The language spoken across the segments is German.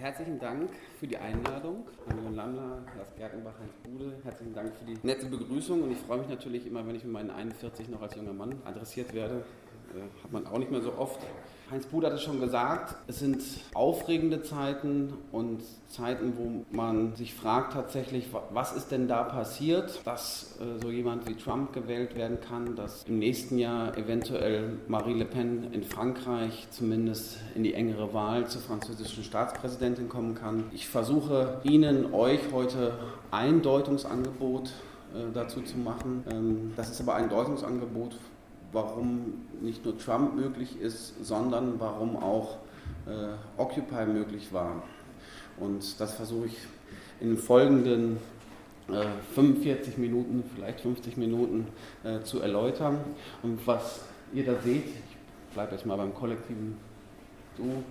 herzlichen Dank für die Einladung. Anne Lammler, Lars Gerkenbach, Heinz Bude, herzlichen Dank für die nette Begrüßung und ich freue mich natürlich immer, wenn ich mit meinen 41 noch als junger Mann adressiert werde. Äh, hat man auch nicht mehr so oft. Heinz Bude hat es schon gesagt, es sind aufregende Zeiten und Zeiten, wo man sich fragt tatsächlich, was ist denn da passiert, dass äh, so jemand wie Trump gewählt werden kann, dass im nächsten Jahr eventuell Marie Le Pen in Frankreich zumindest in die engere Wahl zur französischen Staatspräsidentin kommen kann. Ich versuche Ihnen, euch heute ein Deutungsangebot äh, dazu zu machen. Ähm, das ist aber ein Deutungsangebot warum nicht nur Trump möglich ist, sondern warum auch äh, Occupy möglich war. Und das versuche ich in den folgenden äh, 45 Minuten, vielleicht 50 Minuten äh, zu erläutern. Und was ihr da seht, ich bleibe jetzt mal beim kollektiven Du,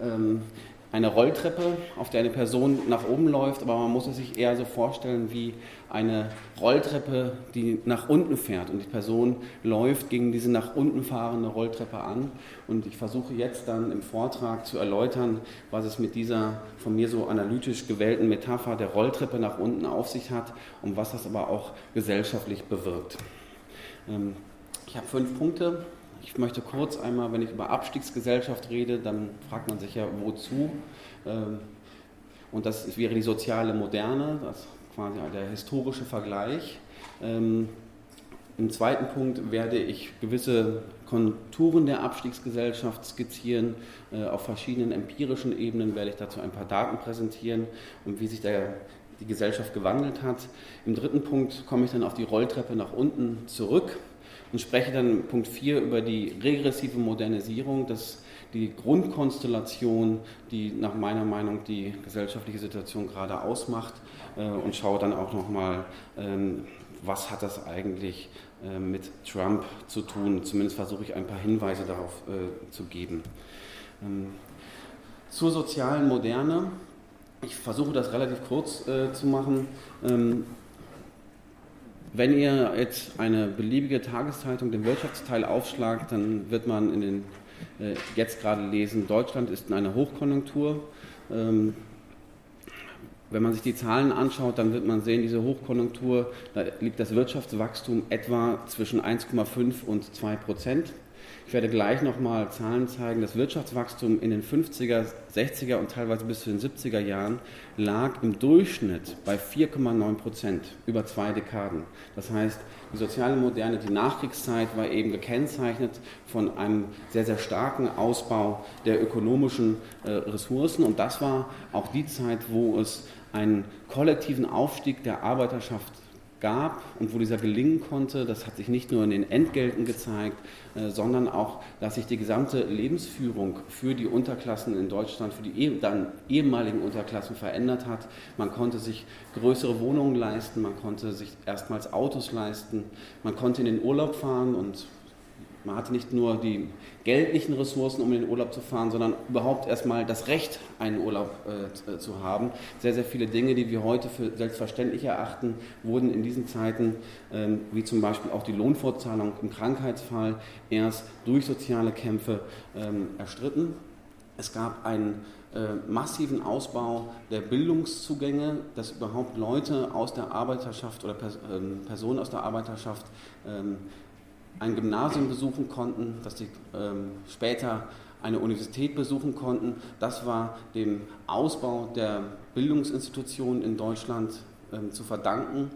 ähm, eine Rolltreppe, auf der eine Person nach oben läuft, aber man muss es sich eher so vorstellen wie eine Rolltreppe, die nach unten fährt. Und die Person läuft gegen diese nach unten fahrende Rolltreppe an. Und ich versuche jetzt dann im Vortrag zu erläutern, was es mit dieser von mir so analytisch gewählten Metapher der Rolltreppe nach unten auf sich hat und was das aber auch gesellschaftlich bewirkt. Ähm, ich habe fünf Punkte, ich möchte kurz einmal, wenn ich über Abstiegsgesellschaft rede, dann fragt man sich ja, wozu? Ähm, und das wäre die soziale Moderne, das ist quasi der historische Vergleich. Ähm, Im zweiten Punkt werde ich gewisse Konturen der Abstiegsgesellschaft skizzieren. Äh, auf verschiedenen empirischen Ebenen werde ich dazu ein paar Daten präsentieren und wie sich der, die Gesellschaft gewandelt hat. Im dritten Punkt komme ich dann auf die Rolltreppe nach unten zurück und spreche dann Punkt 4 über die regressive Modernisierung, das die Grundkonstellation, die nach meiner Meinung die gesellschaftliche Situation gerade ausmacht äh, und schaue dann auch nochmal, ähm, was hat das eigentlich äh, mit Trump zu tun. Zumindest versuche ich ein paar Hinweise darauf äh, zu geben. Ähm, zur sozialen Moderne. Ich versuche das relativ kurz zu machen. Ähm, wenn ihr jetzt eine beliebige Tageszeitung, den Wirtschaftsteil aufschlagt, dann wird man in den, äh, jetzt gerade lesen, Deutschland ist in einer Hochkonjunktur. Ähm, wenn man sich die Zahlen anschaut, dann wird man sehen, diese Hochkonjunktur, da liegt das Wirtschaftswachstum etwa zwischen 1,5 und 2 Prozent. Ich werde gleich nochmal Zahlen zeigen. Das Wirtschaftswachstum in den 50er, 60er und teilweise bis zu den 70er Jahren lag im Durchschnitt bei 4,9 Prozent über zwei Dekaden. Das heißt, die soziale Moderne, die Nachkriegszeit war eben gekennzeichnet von einem sehr, sehr starken Ausbau der ökonomischen äh, Ressourcen. Und das war auch die Zeit, wo es einen kollektiven Aufstieg der Arbeiterschaft gab und wo dieser gelingen konnte, das hat sich nicht nur in den Entgelten gezeigt, äh, sondern auch, dass sich die gesamte Lebensführung für die Unterklassen in Deutschland, für die eh, dann ehemaligen Unterklassen verändert hat. Man konnte sich größere Wohnungen leisten, man konnte sich erstmals Autos leisten, man konnte in den Urlaub fahren und man hatte nicht nur die geldlichen Ressourcen, um in den Urlaub zu fahren, sondern überhaupt erstmal das Recht, einen Urlaub äh, zu haben. Sehr, sehr viele Dinge, die wir heute für selbstverständlich erachten, wurden in diesen Zeiten, ähm, wie zum Beispiel auch die Lohnfortzahlung im Krankheitsfall, erst durch soziale Kämpfe ähm, erstritten. Es gab einen äh, massiven Ausbau der Bildungszugänge, dass überhaupt Leute aus der Arbeiterschaft oder Pers ähm, Personen aus der Arbeiterschaft ähm, ein Gymnasium besuchen konnten, dass sie ähm, später eine Universität besuchen konnten. Das war dem Ausbau der Bildungsinstitutionen in Deutschland ähm, zu verdanken.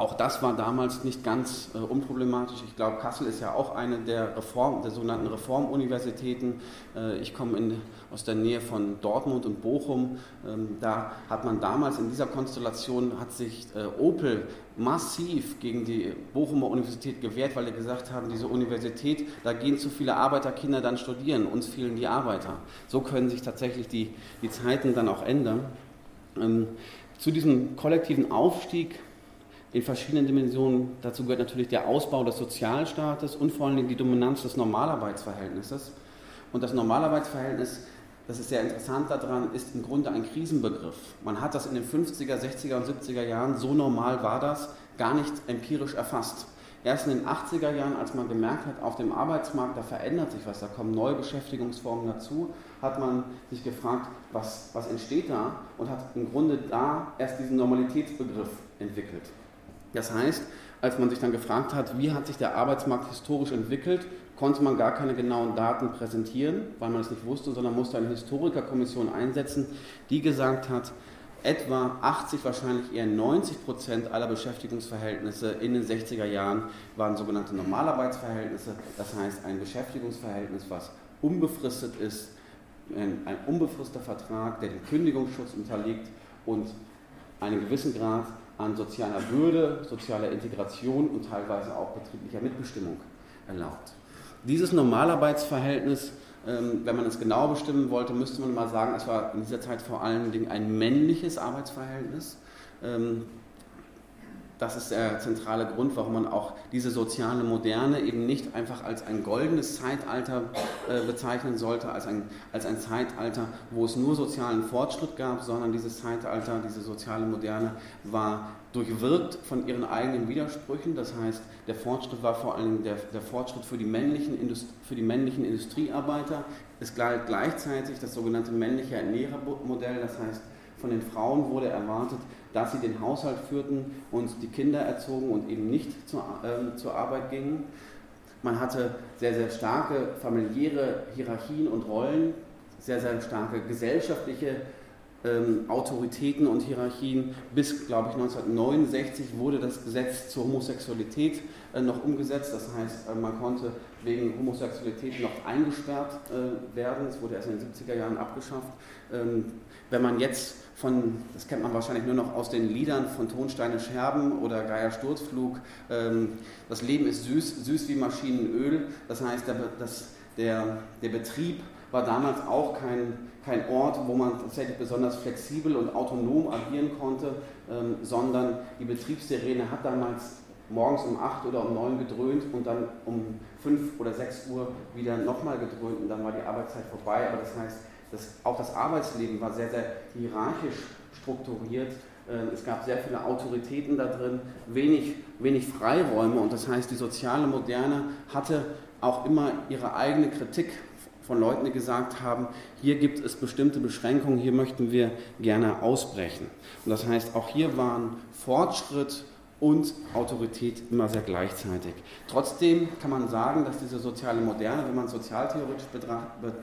Auch das war damals nicht ganz äh, unproblematisch. Ich glaube, Kassel ist ja auch eine der, Reform, der sogenannten Reformuniversitäten. Äh, ich komme aus der Nähe von Dortmund und Bochum. Ähm, da hat man damals in dieser Konstellation, hat sich äh, Opel massiv gegen die Bochumer Universität gewehrt, weil die gesagt haben, diese Universität, da gehen zu viele Arbeiterkinder dann studieren, uns fehlen die Arbeiter. So können sich tatsächlich die, die Zeiten dann auch ändern. Ähm, zu diesem kollektiven Aufstieg in verschiedenen Dimensionen. Dazu gehört natürlich der Ausbau des Sozialstaates und vor allem die Dominanz des Normalarbeitsverhältnisses. Und das Normalarbeitsverhältnis, das ist sehr interessant daran, ist im Grunde ein Krisenbegriff. Man hat das in den 50er, 60er und 70er Jahren, so normal war das, gar nicht empirisch erfasst. Erst in den 80er Jahren, als man gemerkt hat, auf dem Arbeitsmarkt, da verändert sich was, da kommen neue Beschäftigungsformen dazu, hat man sich gefragt, was, was entsteht da und hat im Grunde da erst diesen Normalitätsbegriff entwickelt. Das heißt, als man sich dann gefragt hat, wie hat sich der Arbeitsmarkt historisch entwickelt, konnte man gar keine genauen Daten präsentieren, weil man es nicht wusste, sondern musste eine Historikerkommission einsetzen, die gesagt hat, etwa 80, wahrscheinlich eher 90 Prozent aller Beschäftigungsverhältnisse in den 60er Jahren waren sogenannte Normalarbeitsverhältnisse, das heißt ein Beschäftigungsverhältnis, was unbefristet ist, ein, unbefristeter Vertrag, der dem Kündigungsschutz unterliegt und einen gewissen Grad an sozialer Würde, sozialer Integration und teilweise auch betrieblicher Mitbestimmung erlaubt. Dieses Normalarbeitsverhältnis, ähm, wenn man es genau bestimmen wollte, müsste man mal sagen, es war in dieser Zeit vor allen Dingen ein männliches Arbeitsverhältnis. Das ist der zentrale Grund, warum man auch diese soziale Moderne eben nicht einfach als ein goldenes Zeitalter äh, bezeichnen sollte, als ein, als ein Zeitalter, wo es nur sozialen Fortschritt gab, sondern dieses Zeitalter, diese soziale Moderne war durchwirkt von ihren eigenen Widersprüchen. Das heißt, der Fortschritt war vor allem der, der Fortschritt für die, männlichen für die männlichen Industriearbeiter. Es galt gleichzeitig das sogenannte männliche Ernährermodell, das heißt, von den Frauen wurde erwartet, dass sie den Haushalt führten und die Kinder erzogen und eben nicht zur, äh, zur Arbeit gingen. Man hatte sehr, sehr starke familiäre Hierarchien und Rollen, sehr, sehr starke gesellschaftliche ähm, Autoritäten und Hierarchien. Bis, glaube ich, 1969 wurde das Gesetz zur Homosexualität äh, noch umgesetzt. Das heißt, äh, man konnte wegen Homosexualität noch eingesperrt äh, werden. Es wurde erst in den 70er Jahren abgeschafft. Ähm, wenn man jetzt von, das kennt man wahrscheinlich nur noch aus den Liedern von Tonsteine Scherben oder Geier Sturzflug, ähm, das Leben ist süß, süß wie Maschinenöl. Das heißt, der, das, der, der Betrieb war damals auch kein, kein Ort, wo man tatsächlich besonders flexibel und autonom agieren konnte, ähm, sondern die Betriebssirene hat damals morgens um 8 oder um 9 gedröhnt und dann um 5 oder 6 Uhr wieder nochmal gedröhnt und dann war die Arbeitszeit vorbei. Aber das heißt, das, auch das Arbeitsleben war sehr, sehr hierarchisch strukturiert. Ähm, es gab sehr viele Autoritäten da drin, wenig, wenig Freiräume und das heißt, die soziale Moderne hatte auch immer ihre eigene Kritik von Leuten, die gesagt haben, hier gibt es bestimmte Beschränkungen, hier möchten wir gerne ausbrechen. Und das heißt, auch hier waren Fortschritt und Autorität immer sehr gleichzeitig. Trotzdem kann man sagen, dass diese soziale Moderne, wenn man es sozialtheoretisch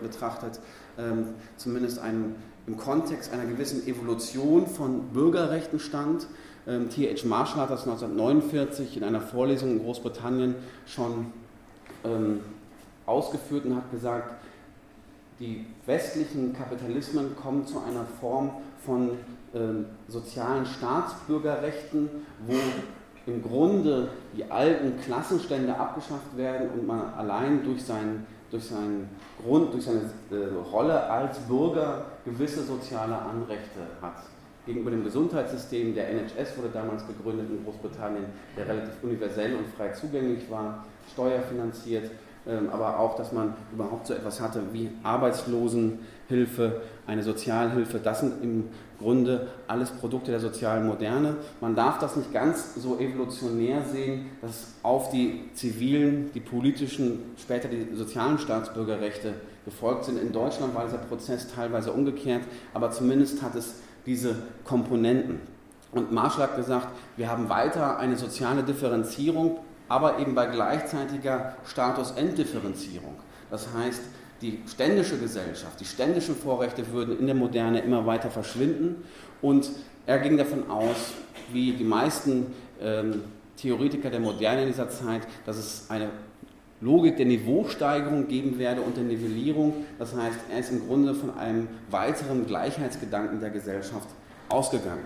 betrachtet, ähm, zumindest einen, im Kontext einer gewissen Evolution von Bürgerrechten stand. Ähm, T.H. Marshall hat das 1949 in einer Vorlesung in Großbritannien schon ähm, ausgeführt und hat gesagt, die westlichen Kapitalismen kommen zu einer Form von äh, sozialen Staatsbürgerrechten, wo im Grunde die alten Klassenstände abgeschafft werden und man allein durch seinen, durch seinen Grund, durch seine äh, Rolle als Bürger gewisse soziale Anrechte hat. Gegenüber dem Gesundheitssystem, der NHS wurde damals gegründet in Großbritannien, der relativ universell und frei zugänglich war, steuerfinanziert ähm, aber auch, dass man überhaupt so etwas hatte wie Arbeitslosenhilfe, eine Sozialhilfe. Das sind im Grunde alles Produkte der sozialen Moderne. Man darf das nicht ganz so evolutionär sehen, dass auf die zivilen, die politischen, später die sozialen Staatsbürgerrechte gefolgt sind. In Deutschland war dieser Prozess teilweise umgekehrt, aber zumindest hat es diese Komponenten. Und Marshall hat gesagt, wir haben weiter eine soziale Differenzierung aber eben bei gleichzeitiger Status-Enddifferenzierung. Das heißt, die ständische Gesellschaft, die ständischen Vorrechte würden in der Moderne immer weiter verschwinden und er ging davon aus, wie die meisten ähm, Theoretiker der Moderne in dieser Zeit, dass es eine Logik der Niveausteigerung geben werde und der Nivellierung. Das heißt, er ist im Grunde von einem weiteren Gleichheitsgedanken der Gesellschaft ausgegangen.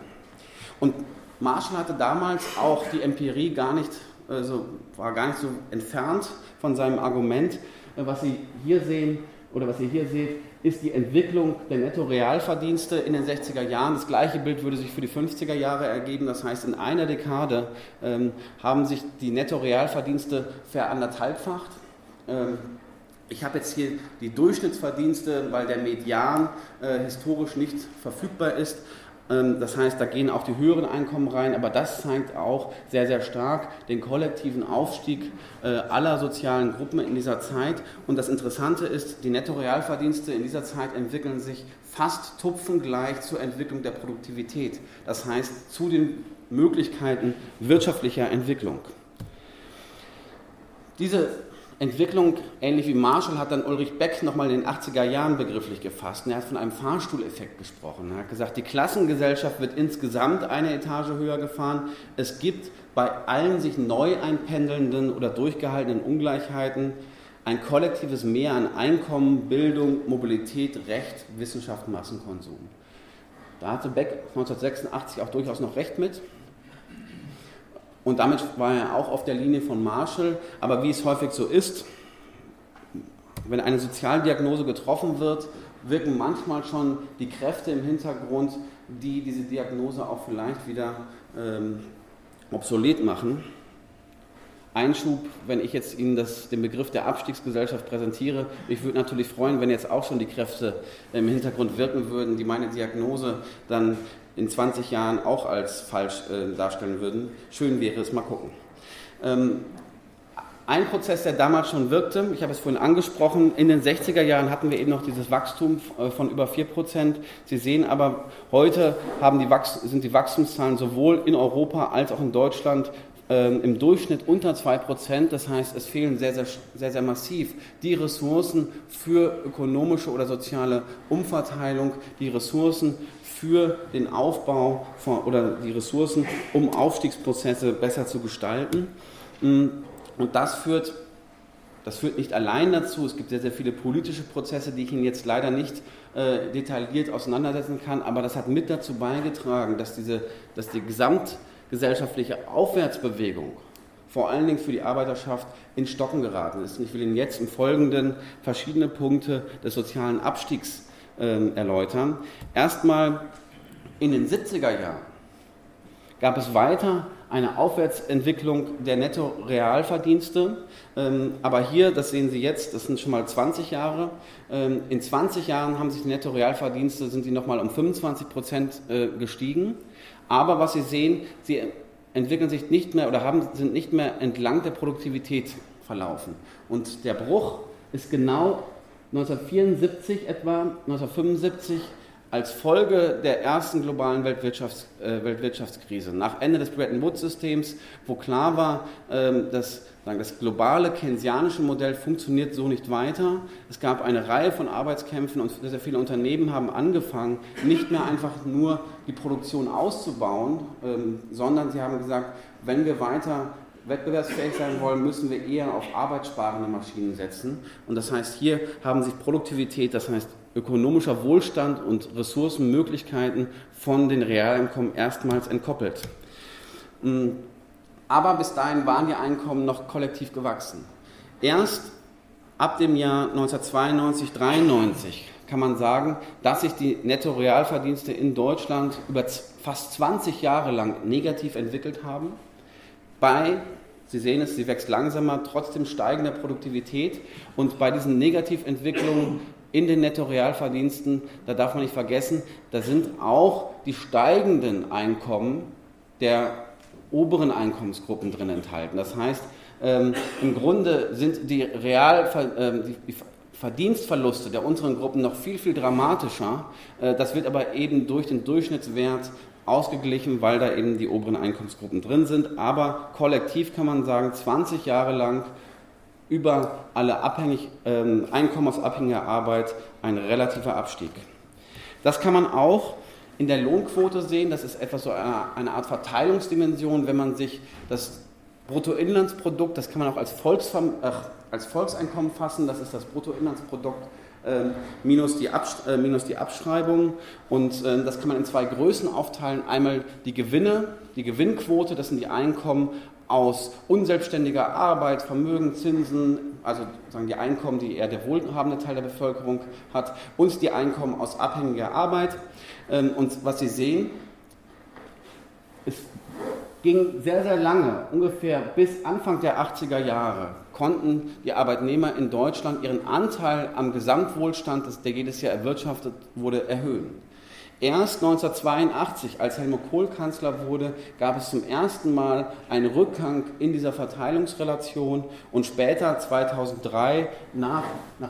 Und Marshall hatte damals auch die Empirie gar nicht also war gar nicht so entfernt von seinem Argument. Äh, was Sie hier sehen oder was ihr hier seht, ist die Entwicklung der Netto-Realverdienste in den 60er Jahren. Das gleiche Bild würde sich für die 50er Jahre ergeben. Das heißt, in einer Dekade ähm, haben sich die Netto-Realverdienste veranderthalbfacht. Ähm, ich habe jetzt hier die Durchschnittsverdienste, weil der Median äh, historisch nicht verfügbar ist das heißt, da gehen auch die höheren Einkommen rein, aber das zeigt auch sehr, sehr stark den kollektiven Aufstieg äh, aller sozialen Gruppen in dieser Zeit. Und das Interessante ist, die Nettorealverdienste in dieser Zeit entwickeln sich fast tupfengleich zur Entwicklung der Produktivität. Das heißt, zu den Möglichkeiten wirtschaftlicher Entwicklung. Diese Entwicklung, ähnlich wie Marshall, hat dann Ulrich Beck nochmal in den 80er Jahren begrifflich gefasst. er hat von einem Fahrstuhleffekt gesprochen. Er hat gesagt, die Klassengesellschaft wird insgesamt eine Etage höher gefahren. Es gibt bei allen sich neu einpendelnden oder durchgehaltenen Ungleichheiten ein kollektives Mehr an Einkommen, Bildung, Mobilität, Recht, Wissenschaft, Massenkonsum. Da hatte Beck 1986 auch durchaus noch recht mit. Und damit war er auch auf der Linie von Marshall. Aber wie es häufig so ist, wenn eine Sozialdiagnose getroffen wird, wirken manchmal schon die Kräfte im Hintergrund, die diese Diagnose auch vielleicht wieder ähm, obsolet machen. Einschub, wenn ich jetzt Ihnen das, den Begriff der Abstiegsgesellschaft präsentiere. Ich würde natürlich freuen, wenn jetzt auch schon die Kräfte im Hintergrund wirken würden, die meine Diagnose dann in 20 Jahren auch als falsch äh, darstellen würden. Schön wäre es, mal gucken. Ähm, ein Prozess, der damals schon wirkte, ich habe es vorhin angesprochen, in den 60er Jahren hatten wir eben noch dieses Wachstum äh, von über 4 Prozent. Sie sehen aber, heute die sind die Wachstumszahlen sowohl in Europa als auch in Deutschland ähm, im Durchschnitt unter 2%. Das heißt, es fehlen sehr, sehr, sehr, sehr massiv die Ressourcen für ökonomische oder soziale Umverteilung, die Ressourcen für den Aufbau von, oder die Ressourcen, um Aufstiegsprozesse besser zu gestalten. Mm, und das führt, das führt nicht allein dazu, es gibt sehr, sehr viele politische Prozesse, die ich Ihnen jetzt leider nicht äh, detailliert auseinandersetzen kann, aber das hat mit dazu beigetragen, dass, diese, dass die Gesamt- gesellschaftliche Aufwärtsbewegung vor allen Dingen für die Arbeiterschaft in Stocken geraten ist. Und ich will Ihnen jetzt im Folgenden verschiedene Punkte des sozialen Abstiegs äh, erläutern. Erstmal in den 70er Jahren gab es weiter eine Aufwärtsentwicklung der Netto-Realverdienste. Ähm, aber hier, das sehen Sie jetzt, das sind schon mal 20 Jahre. Ähm, in 20 Jahren haben sich die Netto-Realverdienste, sind die nochmal um 25 Prozent äh, gestiegen. Aber was Sie sehen, sie entwickeln sich nicht mehr oder haben, sind nicht mehr entlang der Produktivität verlaufen. Und der Bruch ist genau 1974 etwa, 1975 als Folge der ersten globalen Weltwirtschafts-, äh, Weltwirtschaftskrise, nach Ende des Bretton Woods-Systems, wo klar war, ähm, dass sagen, das globale keynesianische Modell funktioniert so nicht weiter. Es gab eine Reihe von Arbeitskämpfen und sehr, viele Unternehmen haben angefangen, nicht mehr einfach nur die Produktion auszubauen, ähm, sondern sie haben gesagt, wenn wir weiter wettbewerbsfähig sein wollen, müssen wir eher auf arbeitssparende Maschinen setzen. Und das heißt, hier haben sich Produktivität, das heißt ökonomischer Wohlstand und Ressourcenmöglichkeiten von den Realeinkommen erstmals entkoppelt. Hm, aber bis dahin waren die Einkommen noch kollektiv gewachsen. Erst ab dem Jahr 1992, 93 kann man sagen, dass sich die Netto-Realverdienste in Deutschland über fast 20 Jahre lang negativ entwickelt haben. Bei, Sie sehen es, sie wächst langsamer, trotzdem steigender Produktivität. Und bei diesen Negativentwicklungen in den Netto-Realverdiensten, da darf man nicht vergessen, da sind auch die steigenden Einkommen der oberen Einkommensgruppen drin enthalten. Das heißt, ähm, im Grunde sind die Real, äh, die Verdienstverluste der unteren Gruppen noch viel, viel dramatischer. Äh, das wird aber eben durch den Durchschnittswert ausgeglichen, weil da eben die oberen Einkommensgruppen drin sind. Aber kollektiv kann man sagen, 20 Jahre lang über alle abhängig, ähm, einkommensabhängige Arbeit ein relativer Abstieg. Das kann man auch in der Lohnquote sehen. Das ist etwas so eine, eine Art Verteilungsdimension, wenn man sich das Bruttoinlandsprodukt, das kann man auch als, Volksverm äh, als Volkseinkommen fassen, das ist das Bruttoinlandsprodukt äh, minus, die äh, minus die Abschreibung. Und äh, das kann man in zwei Größen aufteilen. Einmal die Gewinne, die Gewinnquote, das sind die Einkommen aus unselbstständiger Arbeit, Vermögen, Zinsen, also sagen die Einkommen, die eher der wohlhabende Teil der Bevölkerung hat, und die Einkommen aus abhängiger Arbeit. Ähm, und was Sie sehen, es ging sehr, sehr lange, ungefähr bis Anfang der 80er Jahre, konnten die Arbeitnehmer in Deutschland ihren Anteil am Gesamtwohlstand, der jedes Jahr erwirtschaftet wurde, erhöhen. Erst 1982, als Helmut Kohl Kanzler wurde, gab es zum ersten Mal einen Rückgang in dieser Verteilungsrelation und später 2003 nach, nach,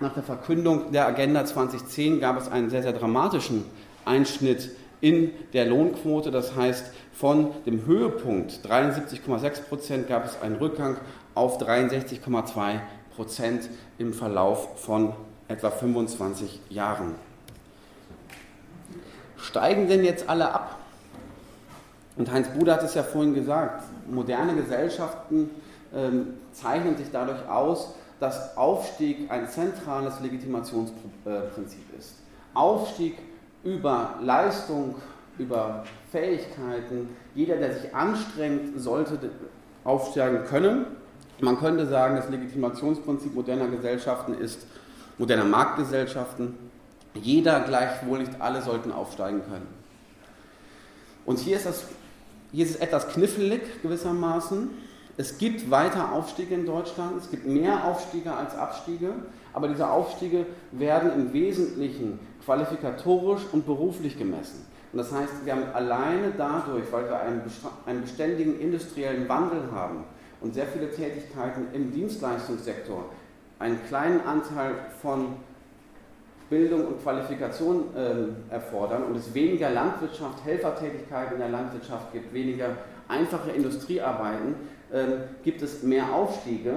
nach der Verkündung der Agenda 2010 gab es einen sehr, sehr dramatischen Einschnitt in der Lohnquote. Das heißt, von dem Höhepunkt 73,6 Prozent gab es einen Rückgang auf 63,2 Prozent im Verlauf von etwa 25 Jahren. Steigen denn jetzt alle ab? Und Heinz Bude hat es ja vorhin gesagt, moderne Gesellschaften ähm, zeichnen sich dadurch aus, dass Aufstieg ein zentrales Legitimationsprinzip ist. Aufstieg über Leistung, über Fähigkeiten. Jeder, der sich anstrengt, sollte aufsteigen können. Man könnte sagen, das Legitimationsprinzip moderner Gesellschaften ist, moderner Marktgesellschaften, jeder, gleichwohl nicht alle, sollten aufsteigen können. Und hier ist, das, hier ist es etwas knifflig gewissermaßen. Es gibt weiter Aufstiege in Deutschland, es gibt mehr Aufstiege als Abstiege, aber diese Aufstiege werden im Wesentlichen qualifikatorisch und beruflich gemessen. Und das heißt, wir haben alleine dadurch, weil wir einen, einen beständigen industriellen Wandel haben und sehr viele Tätigkeiten im Dienstleistungssektor, einen kleinen Anteil von Bildung und Qualifikation äh, erfordern und es weniger Landwirtschaft, Helfertätigkeiten in der Landwirtschaft gibt, weniger einfache Industriearbeiten, äh, gibt es mehr Aufstiege,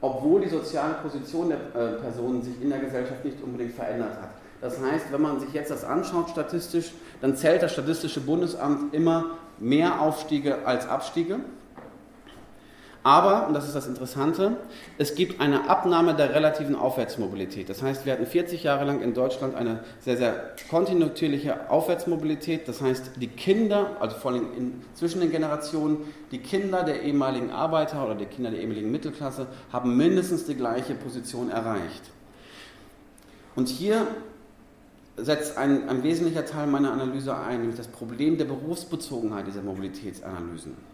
obwohl die soziale Position der äh, Personen sich in der Gesellschaft nicht unbedingt verändert hat. Das heißt, wenn man sich jetzt das anschaut statistisch, dann zählt das Statistische Bundesamt immer mehr Aufstiege als Abstiege. Aber, und das ist das Interessante, es gibt eine Abnahme der relativen Aufwärtsmobilität. Das heißt, wir hatten 40 Jahre lang in Deutschland eine sehr, sehr kontinuierliche Aufwärtsmobilität. Das heißt, die Kinder, also vor allem in, zwischen den Generationen, die Kinder der ehemaligen Arbeiter oder die Kinder der ehemaligen Mittelklasse haben mindestens die gleiche Position erreicht. Und hier setzt ein, ein wesentlicher Teil meiner Analyse ein, nämlich das Problem der Berufsbezogenheit dieser Mobilitätsanalysen.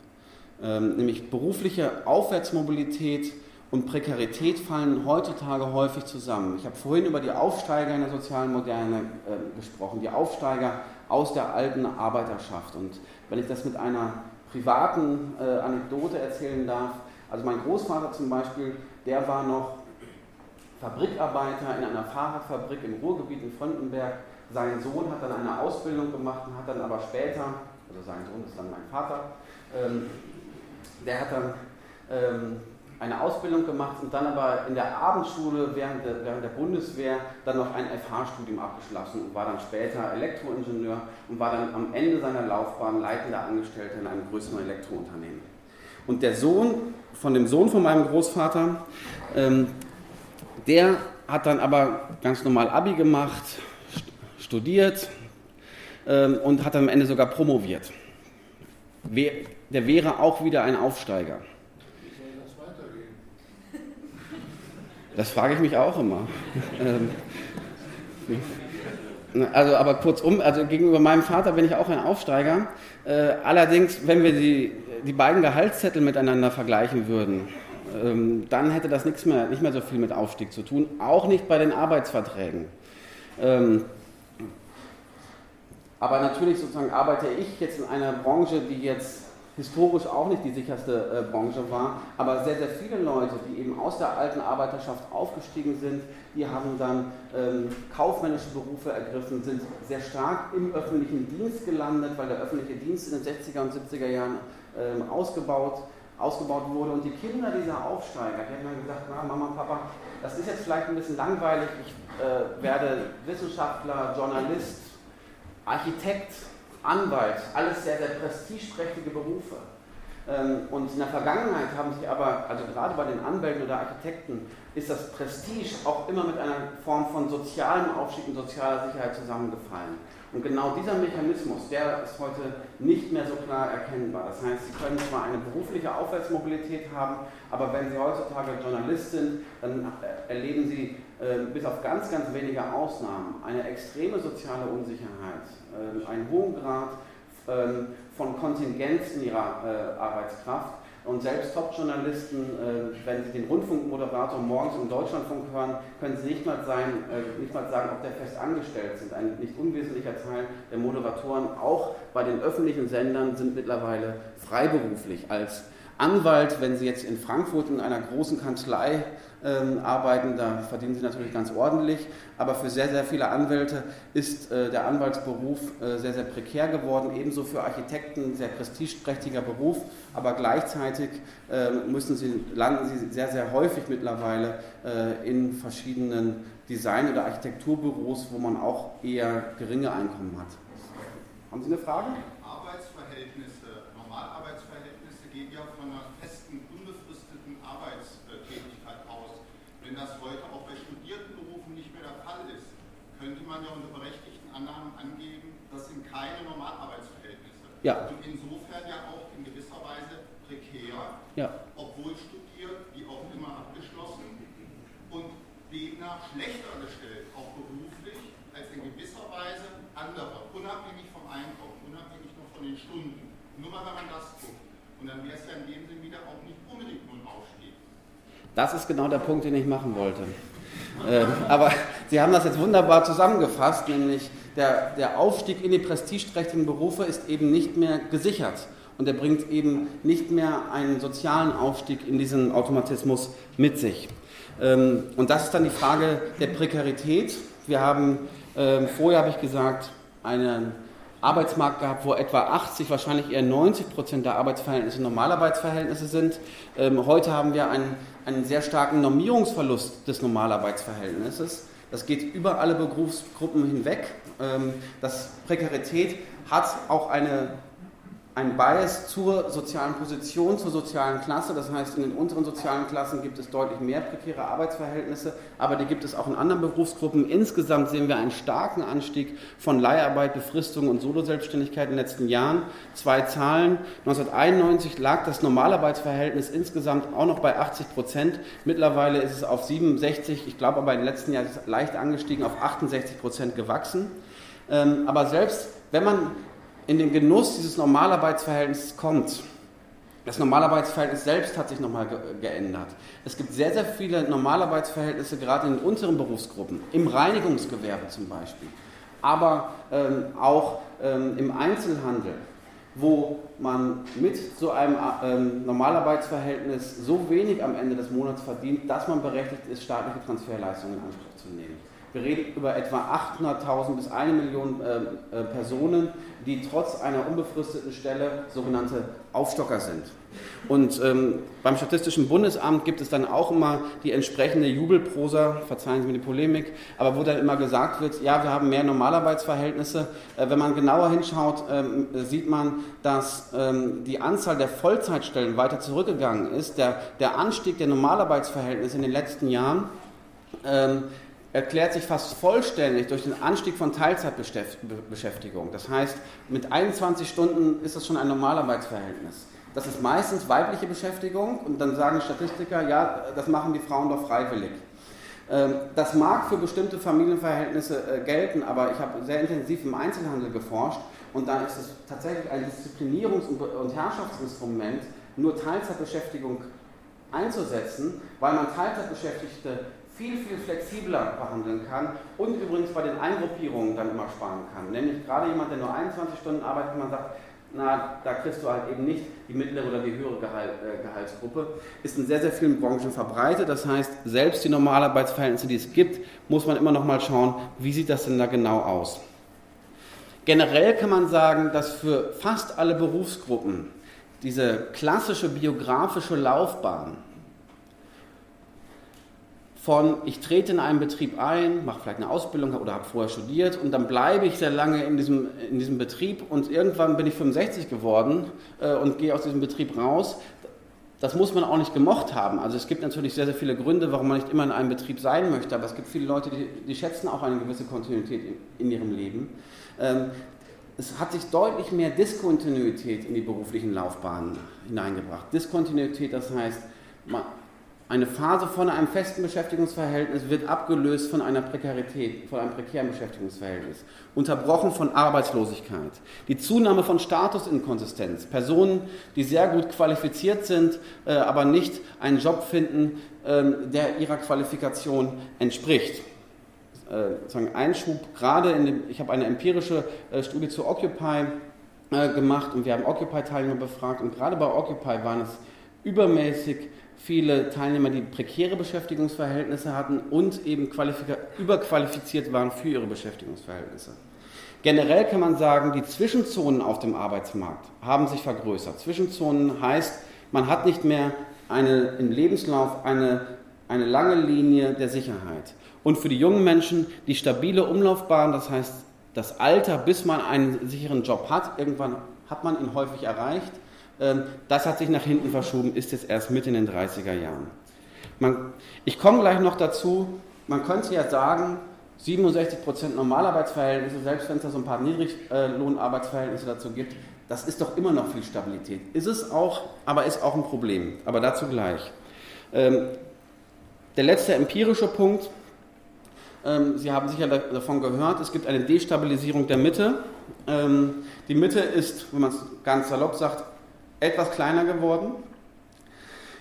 Ähm, nämlich berufliche Aufwärtsmobilität und Prekarität fallen heutzutage häufig zusammen. Ich habe vorhin über die Aufsteiger in der sozialen Moderne äh, gesprochen, die Aufsteiger aus der alten Arbeiterschaft. Und wenn ich das mit einer privaten äh, Anekdote erzählen darf, also mein Großvater zum Beispiel, der war noch Fabrikarbeiter in einer Fahrradfabrik im Ruhrgebiet in Frontenberg. Sein Sohn hat dann eine Ausbildung gemacht und hat dann aber später, also sein Sohn ist dann mein Vater, ähm, der hat dann ähm, eine Ausbildung gemacht und dann aber in der Abendschule während der, während der Bundeswehr dann noch ein FH-Studium abgeschlossen und war dann später Elektroingenieur und war dann am Ende seiner Laufbahn leitender Angestellter in einem größeren Elektrounternehmen. Und der Sohn von dem Sohn von meinem Großvater, ähm, der hat dann aber ganz normal Abi gemacht, studiert ähm, und hat am Ende sogar promoviert. Der wäre auch wieder ein Aufsteiger. Wie soll das weitergehen? Das frage ich mich auch immer. Ähm, also, aber kurzum, also gegenüber meinem Vater bin ich auch ein Aufsteiger. Äh, allerdings, wenn wir die, die beiden Gehaltszettel miteinander vergleichen würden, ähm, dann hätte das nichts mehr, nicht mehr so viel mit Aufstieg zu tun, auch nicht bei den Arbeitsverträgen. Ähm, aber natürlich sozusagen arbeite ich jetzt in einer Branche, die jetzt historisch auch nicht die sicherste äh, Branche war, aber sehr, sehr viele Leute, die eben aus der alten Arbeiterschaft aufgestiegen sind, die haben dann ähm, kaufmännische Berufe ergriffen, sind sehr stark im öffentlichen Dienst gelandet, weil der öffentliche Dienst in den 60er und 70er Jahren ähm, ausgebaut ausgebaut wurde. Und die Kinder dieser Aufsteiger, die haben dann gesagt, na, Mama, Papa, das ist jetzt vielleicht ein bisschen langweilig, ich äh, werde Wissenschaftler, Journalist, Architekt, Anwalt, alles sehr, sehr prestigeträchtige Berufe. Ähm, und in der Vergangenheit haben sich aber, also gerade bei den Anwälten oder Architekten, ist das Prestige auch immer mit einer Form von sozialem Aufstieg und sozialer Sicherheit zusammengefallen. Und genau dieser Mechanismus, der ist heute nicht mehr so klar erkennbar. Das heißt, Sie können zwar eine berufliche Aufwärtsmobilität haben, aber wenn Sie heutzutage Journalist sind, dann erleben Sie äh, bis auf ganz, ganz wenige Ausnahmen eine extreme soziale Unsicherheit, äh, einen hohen Grad äh, von Kontingenz in Ihrer äh, Arbeitskraft Und selbst Top-Journalisten, wenn sie den Rundfunkmoderator morgens im Deutschlandfunk hören, können sie nicht mal, sein, äh, nicht mal sagen, ob der fest angestellt sind. Ein nicht unwesentlicher Teil der Moderatoren, auch bei den öffentlichen Sendern, sind mittlerweile freiberuflich als Anwalt, wenn Sie jetzt in Frankfurt in einer großen Kanzlei ähm, arbeiten, da verdienen Sie natürlich ganz ordentlich, aber für sehr, sehr viele Anwälte ist äh, der Anwaltsberuf äh, sehr, sehr prekär geworden, ebenso für Architekten, sehr prestigeträchtiger Beruf, aber gleichzeitig äh, müssen Sie, landen Sie sehr, sehr häufig mittlerweile äh, in verschiedenen Design- oder Architekturbüros, wo man auch eher geringe Einkommen hat. Haben Sie eine Frage? Ja. Und insofern ja auch in gewisser Weise prekär, ja. obwohl studiert, wie auch immer abgeschlossen und demnach schlechter gestellt, auch beruflich, als in gewisser Weise andere, unabhängig vom Einkommen, unabhängig nur von den Stunden. Nur mal, wenn man das guckt. Und dann wäre es ja in dem Sinn wieder auch nicht unbedingt nur ein Aufstieg. Das ist genau der Punkt, den ich machen wollte. äh, aber Sie haben das jetzt wunderbar zusammengefasst, nämlich der, der Aufstieg in die prestigeträchtigen Berufe ist eben nicht mehr gesichert. Und er bringt eben nicht mehr einen sozialen Aufstieg in diesen Automatismus mit sich. Ähm, und das ist dann die Frage der Prekarität. Wir haben, ähm, vorher habe ich gesagt, einen Arbeitsmarkt gehabt, wo etwa 80, wahrscheinlich eher 90 Prozent der Arbeitsverhältnisse Normalarbeitsverhältnisse sind. Ähm, heute haben wir einen, einen sehr starken Normierungsverlust des Normalarbeitsverhältnisses. Das geht über alle Berufsgruppen hinweg. Ähm, das Prekarität hat auch eine ein Bias zur sozialen Position, zur sozialen Klasse. Das heißt, in den unteren sozialen Klassen gibt es deutlich mehr prekäre Arbeitsverhältnisse, aber die gibt es auch in anderen Berufsgruppen. Insgesamt sehen wir einen starken Anstieg von Leiharbeit, Befristung und Soloselbstständigkeit in den letzten Jahren. Zwei Zahlen. 1991 lag das Normalarbeitsverhältnis insgesamt auch noch bei 80 Prozent. Mittlerweile ist es auf 67, ich glaube aber den letzten Jahren leicht angestiegen, auf 68 Prozent gewachsen. Ähm, aber selbst wenn man in den Genuss dieses Normalarbeitsverhältnisses kommt. Das Normalarbeitsverhältnis selbst hat sich nochmal ge geändert. Es gibt sehr, sehr viele Normalarbeitsverhältnisse, gerade in den unteren Berufsgruppen, im Reinigungsgewerbe zum Beispiel, aber ähm, auch ähm, im Einzelhandel, wo man mit so einem ähm, Normalarbeitsverhältnis so wenig am Ende des Monats verdient, dass man berechtigt ist, staatliche Transferleistungen in Anspruch zu nehmen. Wir reden über etwa 800.000 bis 1 Million äh, äh, Personen, die trotz einer unbefristeten Stelle sogenannte Aufstocker sind. Und ähm, beim Statistischen Bundesamt gibt es dann auch immer die entsprechende Jubelprosa, verzeihen Sie mir die Polemik, aber wo dann immer gesagt wird, ja, wir haben mehr Normalarbeitsverhältnisse. Äh, wenn man genauer hinschaut, ähm, sieht man, dass ähm, die Anzahl der Vollzeitstellen weiter zurückgegangen ist. Der, der Anstieg der Normalarbeitsverhältnisse in den letzten Jahren ähm, erklärt sich fast vollständig durch den Anstieg von Teilzeitbeschäftigung. Das heißt, mit 21 Stunden ist das schon ein Normalarbeitsverhältnis. Das ist meistens weibliche Beschäftigung und dann sagen Statistiker, ja, das machen die Frauen doch freiwillig. Ähm, das mag für bestimmte Familienverhältnisse äh, gelten, aber ich habe sehr intensiv im Einzelhandel geforscht und da ist es tatsächlich ein Disziplinierungs- und Herrschaftsinstrument, nur Teilzeitbeschäftigung einzusetzen, weil man Teilzeitbeschäftigte viel, viel flexibler behandeln kann und übrigens bei den Eingruppierungen dann immer sparen kann. Nämlich gerade jemand, der nur 21 Stunden arbeitet, man sagt, na, da kriegst du halt eben nicht die mittlere oder die höhere Gehalt, äh, Gehaltsgruppe, ist in sehr, sehr vielen Branchen verbreitet. Das heißt, selbst die Normalarbeitsverhältnisse, die es gibt, muss man immer noch mal schauen, wie sieht das denn da genau aus. Generell kann man sagen, dass für fast alle Berufsgruppen diese klassische biografische Laufbahn von ich trete in einen Betrieb ein, mache vielleicht eine Ausbildung oder habe vorher studiert und dann bleibe ich sehr lange in diesem, in diesem Betrieb und irgendwann bin ich 65 geworden äh, und gehe aus diesem Betrieb raus. Das muss man auch nicht gemocht haben. Also es gibt natürlich sehr, sehr viele Gründe, warum man nicht immer in einem Betrieb sein möchte, aber es gibt viele Leute, die, die schätzen auch eine gewisse Kontinuität in, in ihrem Leben. Ähm, es hat sich deutlich mehr Diskontinuität in die beruflichen Laufbahnen hineingebracht. Diskontinuität, das heißt, man, eine Phase von einem festen Beschäftigungsverhältnis wird abgelöst von einer Prekarität, von einem prekären Beschäftigungsverhältnis, unterbrochen von Arbeitslosigkeit. Die Zunahme von Statusinkonsistenz, Personen, die sehr gut qualifiziert sind, äh, aber nicht einen Job finden, ähm, der ihrer Qualifikation entspricht. Äh, Einschub, gerade in dem, ich habe eine empirische äh, Studie zu Occupy gemacht und wir haben Occupy-Teilnehmer befragt und gerade bei Occupy waren es übermäßig viele Teilnehmer, die prekäre Beschäftigungsverhältnisse hatten und eben überqualifiziert waren für ihre Beschäftigungsverhältnisse. Generell kann man sagen, die Zwischenzonen auf dem Arbeitsmarkt haben sich vergrößert. Zwischenzonen heißt, man hat nicht mehr eine, im Lebenslauf eine, eine lange Linie der Sicherheit. Und für die jungen Menschen die stabile Umlaufbahn, das heißt das Alter, bis man einen sicheren Job hat, irgendwann hat man ihn häufig erreicht, das hat sich nach hinten verschoben, ist jetzt erst mit in den 30er Jahren. Man, ich komme gleich noch dazu, man könnte ja sagen, 67% Normalarbeitsverhältnisse, selbst wenn es da so ein paar Niedriglohnarbeitsverhältnisse dazu gibt, das ist doch immer noch viel Stabilität. Ist es auch, aber ist auch ein Problem. Aber dazu gleich. Ähm, der letzte empirische Punkt, ähm, Sie haben sicher davon gehört, es gibt eine Destabilisierung der Mitte. die Mitte ist, wenn man es ganz salopp sagt, etwas kleiner geworden.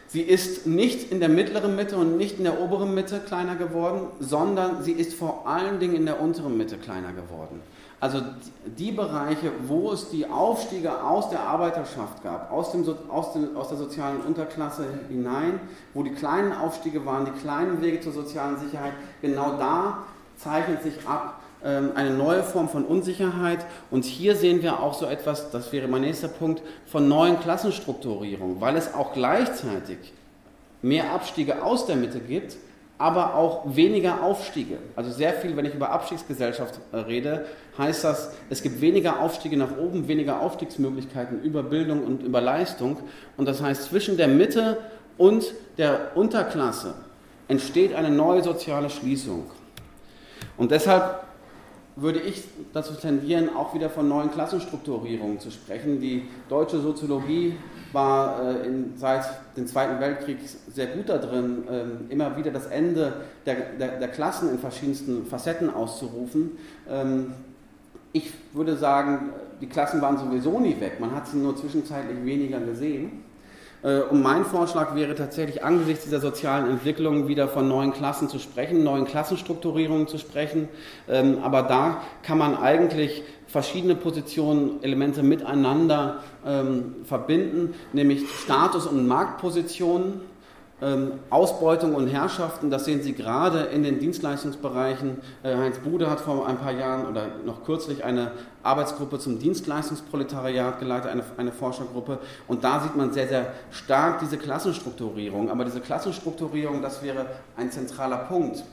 Sie ist nicht in der mittleren Mitte und nicht in der oberen Mitte kleiner geworden, sondern sie ist vor allen Dingen in der unteren Mitte kleiner geworden. Also die Bereiche, wo es die Aufstiege aus der Arbeiterschaft gab, aus, dem, aus, dem, aus der sozialen Unterklasse hinein, wo die kleinen Aufstiege waren, die kleinen Wege zur sozialen Sicherheit, genau da zeichnet sich ab, eine neue Form von Unsicherheit. Und hier sehen wir auch so etwas, das wäre mein nächster Punkt, von neuen Klassenstrukturierungen, weil es auch gleichzeitig mehr Abstiege aus der Mitte gibt, aber auch weniger Aufstiege. Also sehr viel, wenn ich über Abstiegsgesellschaft äh, rede, heißt das, es gibt weniger Aufstiege nach oben, weniger Aufstiegsmöglichkeiten über Bildung und über Leistung. Und das heißt, zwischen der Mitte und der Unterklasse entsteht eine neue soziale Schließung. Und deshalb würde ich dazu tendieren, auch wieder von neuen Klassenstrukturierungen zu sprechen. Die deutsche Soziologie war äh, in, seit dem Zweiten Weltkrieg sehr gut darin, äh, immer wieder das Ende der, der, der, Klassen in verschiedensten Facetten auszurufen. Ähm, ich würde sagen, die Klassen waren sowieso nie weg, man hat sie nur zwischenzeitlich weniger gesehen. Äh, und mein Vorschlag wäre tatsächlich angesichts dieser sozialen Entwicklung wieder von neuen Klassen zu sprechen, neuen Klassenstrukturierungen zu sprechen. Ähm, aber da kann man eigentlich verschiedene Positionen, Elemente miteinander ähm, verbinden, nämlich Status- und Marktpositionen Ausbeutung und Herrschaften, das sehen Sie gerade in den Dienstleistungsbereichen. Äh, Heinz Bude hat vor ein paar Jahren oder noch kürzlich eine Arbeitsgruppe zum Dienstleistungsproletariat geleitet, eine, eine Forschergruppe. Und da sieht man sehr, sehr stark diese Klassenstrukturierung. Aber diese Klassenstrukturierung, das wäre ein zentraler Punkt.